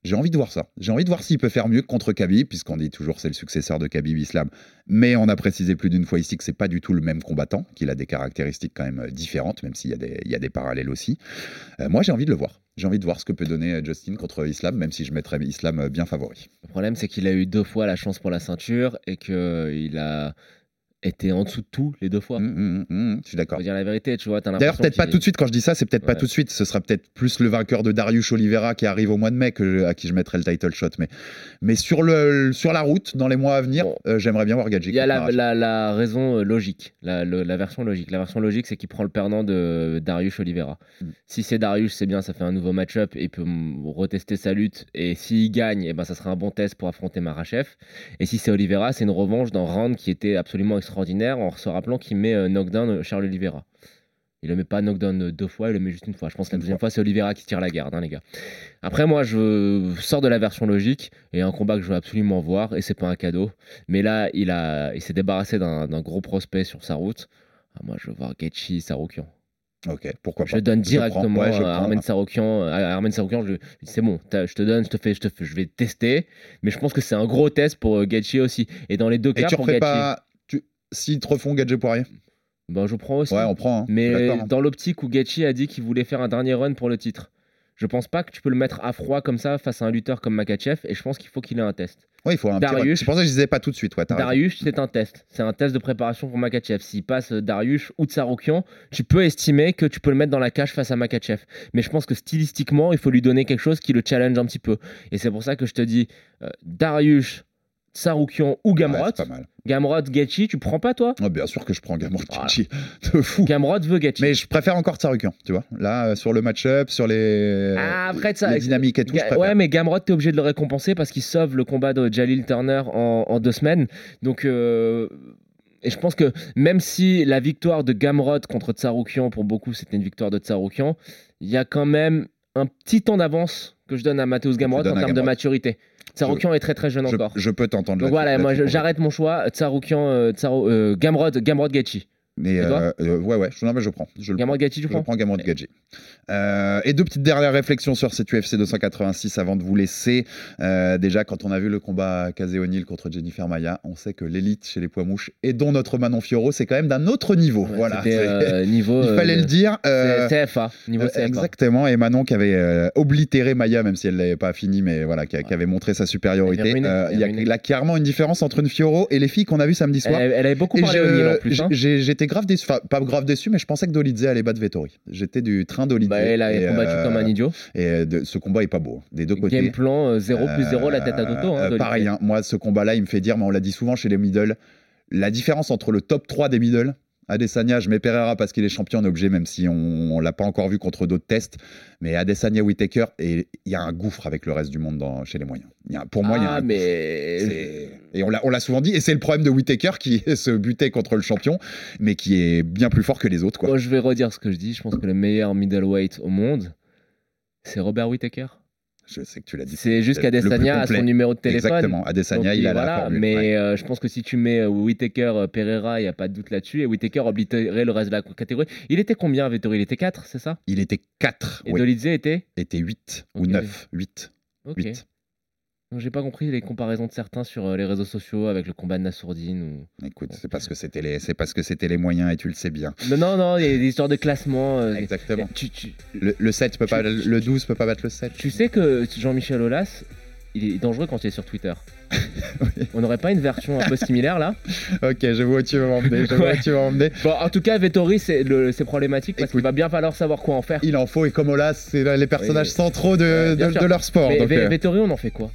J'ai envie de voir ça. J'ai envie de voir s'il peut faire mieux contre Khabib, puisqu'on dit toujours c'est le successeur de Khabib Islam. Mais on a précisé plus d'une fois ici que c'est pas du tout le même combattant, qu'il a des caractéristiques quand même euh, différentes, même s'il y, a des- parallèles aussi. Euh, moi, j'ai envie de le voir. J'ai envie de voir ce que peut donner euh, Justin contre Islam, même si je mettrais Islam bien favori. Le problème, c'est qu'il a eu deux fois la chance pour la ceinture et qu'il a été en dessous de tout les deux fois. Hum, hum, hum, hum, je suis d'accord. Dire la vérité, tu vois. D'ailleurs, peut-être pas tout de suite. Quand je dis ça, c'est peut-être pas tout de suite. Ce sera peut-être plus le vainqueur de Darius Oliveira qui arrive au mois de mai que je- à qui je mettrai le title shot. Mais, mais sur, le, sur la route, dans les mois à venir, Bon. euh, j'aimerais bien voir Gadji. Il y a la, Marachev. la- la raison euh, logique, la, le- la version logique. La version logique, c'est qu'il prend le perdant de Darius Oliveira. Mm. Si c'est Darius, c'est bien, ça fait un nouveau match-up et il peut retester sa lutte. Et s'il gagne, eh ben, ça sera un bon test pour affronter Marachev. Et si c'est Oliveira, c'est une revanche d'un round qui était absolument extraordinaire en se rappelant qu'il met euh, knockdown euh, Charles Oliveira. Il le met pas knockdown euh, deux fois, il le met juste une fois. Je pense que la deuxième fois, c'est Oliveira qui tire la garde, hein, les gars. Après, moi, je sors de la version logique et un combat que je veux absolument voir et c'est pas un cadeau. Mais là, il, a, il s'est débarrassé d'un gros prospect sur sa route. Ah, moi, je veux voir Gaethje Saroukian. Ok, pourquoi pas. Je donne prends. directement Ouais, je à. Armen Saroukian. À Armen Saroukian, je, c'est bon, je te donne, je te fais, je te fais, je vais tester. Mais je pense que c'est un gros test pour Gaethje aussi. Et dans les deux Et cas, tu pour Gaethje, pas. S'ils te refont Gadget Poirier Bah, je prends aussi. Ouais, on prend. hein. Mais hein. dans l'optique où Gaethje a dit qu'il voulait faire un dernier run pour le titre. Je pense pas que tu peux le mettre à froid comme ça face à un lutteur comme Makachev et je pense qu'il faut qu'il ait un test. Ouais, il faut un petit. Darius. C'est pour ça que je disais pas tout de suite. Ouais. Darius, c'est un test. C'est un test de préparation pour Makachev. S'il passe Darius ou Tsaroukian, tu peux estimer que tu peux le mettre dans la cage face à Makachev. Mais je pense que stylistiquement, il faut lui donner quelque chose qui le challenge un petit peu. Et c'est pour ça que je te dis euh, Darius, Tsaroukian ou Ouais, Gamrot. mal. Gamrot, Gaethje, tu prends pas toi? Oh, bien sûr que je prends Gamrot Voilà. Gaethje. De fou. Gamrot veut Gaethje. Mais je préfère encore Tsarukian, tu vois. Là, euh, sur le match-up, sur les, Ah, après, ça- les dynamiques et tout, je. Ouais, mais Gamrot, t'es obligé de le récompenser parce qu'il sauve le combat de Jalil Turner en, en deux semaines. Donc, euh, et je pense que même si la victoire de Gamrot contre Tsaroukian, pour beaucoup, c'était une victoire de Tsaroukian, il y a quand même un petit temps d'avance que je donne à Mateusz Gamrot en termes de maturité. Tsaroukian est très très jeune je, encore. je peux t'entendre Donc voilà, moi j'arrête mon choix. Tsaroukian, euh, Tsarou- euh, Gamrot, Gamrot Gaethje. Mais euh, euh, ouais, ouais, je, non, mais je prends. Je le Gamrot Gaethje, tu Je prends prends Gadget. Euh, et deux petites dernières réflexions sur cette UFC 286 avant de vous laisser. Déjà, quand on a vu le combat Casey O'Neill contre Jennifer Maya, on sait que l'élite chez les poids mouches, et dont notre Manon Fioro, c'est quand même d'un autre niveau. voilà. Niveau. Il fallait le dire. CFA. Niveau CFA. Exactement, et Manon qui avait oblitéré Maya, même si elle l'avait pas fini, mais voilà, qui, avait montré sa supériorité. Il y a là clairement une différence entre une Fioro et les filles qu'on a vues samedi soir. elle avait beaucoup parlé Nil en plus. hein. j'ai- J'étais grave déçu, enfin pas grave déçu, mais je pensais que Dolidze allait battre Vettori. J'étais du train Dolidze. Bah, elle a et, combattu euh, comme un idiot. Et euh, de- ce combat est pas beau, hein, des deux côtés. Game plan euh, 0 plus 0, la tête à Toto. Hein, Euh, pareil, hein, moi ce combat-là, il me fait dire, mais on l'a dit souvent chez les middle, la différence entre le top 3 des middle, Adesanya, je mets Pereira parce qu'il est champion, on est obligé, même si on, on l'a pas encore vu contre d'autres tests. Mais Adesanya, Whitaker, et il y a un gouffre avec le reste du monde dans- chez les moyens. Il y a- pour moi, il y a Ah, un mais. Et on l'a, souvent dit, et c'est le problème de Whitaker qui se butait contre le champion, mais qui est bien plus fort que les autres. Quoi. Moi, je vais redire ce que je dis. Je pense que le meilleur middleweight au monde, c'est Robert Whittaker. Je sais que tu l'as dit. C'est juste qu'Adesanya a son numéro de téléphone. Exactement, Adesanya, Donc, il a la formule. Mais ouais. euh, je pense que si tu mets euh, Whittaker, euh, Pereira, il n'y a pas de doute là-dessus. Et Whittaker oblitérait le reste de la catégorie. Il était combien, Vettori? Il était 4, c'est ça? Il était 4, Et oui. Dolidze était? était 8 ou Ok. 9. 8. Ok. 8. Donc, j'ai pas compris les comparaisons de certains sur euh, les réseaux sociaux avec le combat de Nassourdine. Ou... Écoute, c'est parce que c'était les, c'est parce que c'était les moyens et tu le sais bien. Non, non, non, il y a des histoires de classement. euh, Exactement. Tu, tu, Le, le 7 peut pas, le 12 peut pas battre le 7. tu sais que Jean-Michel Aulas, il est dangereux quand il est sur Twitter. On n'aurait pas une version un peu similaire là? Ok, je vois où tu veux m'emmener. Je vois Ouais. où tu veux m'emmener. Bon, en tout cas, Vettori, c'est problématique parce qu'il va bien falloir savoir quoi en faire. Il en faut et comme Olas, c'est les personnages Oui. centraux de, de- leur sport. Mais donc, Ve- euh, Vettori, on en fait quoi?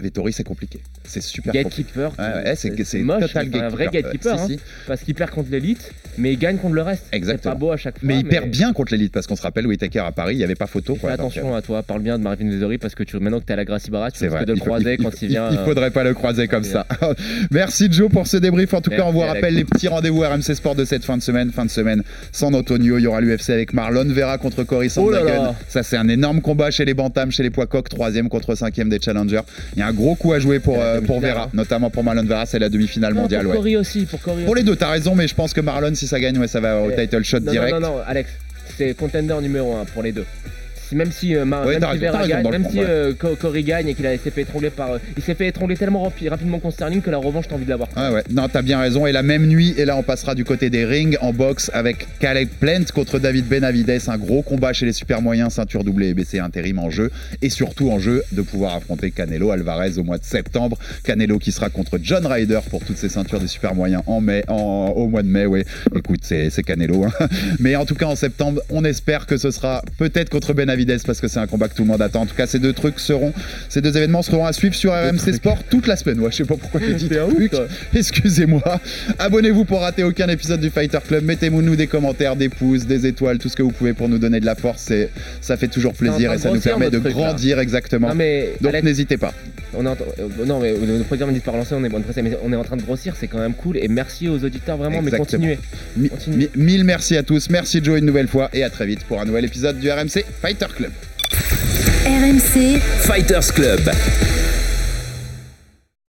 Vettori, c'est compliqué. C'est super. Gatekeeper. Ouais, c'est c'est moche, total c'est un vrai gatekeeper. si, hein, si. Parce qu'il perd contre l'élite, mais il gagne contre le reste. C'est Exactement. pas beau à chaque fois. Mais il perd bien contre l'élite parce qu'on se rappelle Whitaker à Paris, il n'y avait pas photo. Fais quoi, donc, attention à toi, parle bien de Marvin Vettori parce que tu, maintenant que t'es à la Gracie Barra, tu C'est risques vrai. de le faut- croiser il- quand il, il vient. il euh, faudrait pas le croiser comme c'est ça. Merci Joe pour ce débrief. En tout cas, on vous rappelle les petits rendez-vous RMC Sport de cette fin de semaine. Fin de semaine sans Antonio. Il y aura l'UFC avec Marlon Vera contre Cory Oh Sandhagen. Ça, c'est un énorme combat chez les Bantams, chez les poids coqs. Troisième contre cinquième des challengers. Il y a un gros coup à jouer pour, C'est la euh, pour Vera, notamment pour Marlon Vera. C'est la demi-finale mondiale. pour ouais. Cory aussi, pour Cory Pour les deux, t'as raison, mais je pense que Marlon, si ça gagne, ouais, ça va au Ouais. title shot non, direct. Non, non, non, Alex, c'est contender numéro 1 pour les deux. Si- même si, euh, Ouais, même raison, raison gagne, même si euh, et qu'il s'est fait étrangler par. euh, il s'est fait étrangler tellement rapi- rapidement contre Sterling que la revanche, t'as envie de l'avoir. Ah ouais, non, t'as bien raison. Et la même nuit, et là on passera du côté des rings en boxe avec Caleb Plant contre David Benavides. Un gros combat chez les super moyens, ceinture doublée et BC intérim en jeu. Et surtout en jeu de pouvoir affronter Canelo Alvarez au mois de septembre. Canelo qui sera contre John Ryder pour toutes ces ceintures des super moyens en mai, en- au mois de mai, ouais. Écoute, c'est c'est Canelo. hein. Mais en tout cas, en septembre, on espère que ce sera peut-être contre Benavides parce que c'est un combat que tout le monde attend. En tout cas, ces deux trucs seront, ces deux événements seront à suivre sur RMC Sport toute la semaine. Ouais, je sais pas pourquoi j'ai dit truc. Excusez-moi. Abonnez-vous pour rater aucun épisode du Fighter Club. Mettez-nous des commentaires, des pouces, des étoiles, tout ce que vous pouvez pour nous donner de la force. Ça fait toujours plaisir et ça nous permet de là. grandir exactement. Non, mais. Donc n'hésitez pas. on est en- euh, non, mais euh, le président me dit de pas relancer, on est, mais on est en train de grossir, c'est quand même cool. Et merci aux auditeurs, vraiment, mais continuez. Mi- Continue. mi- mille merci à tous. Merci Joe une nouvelle fois et à très vite pour un nouvel épisode du RMC Fighter Club. RMC Fighters Club.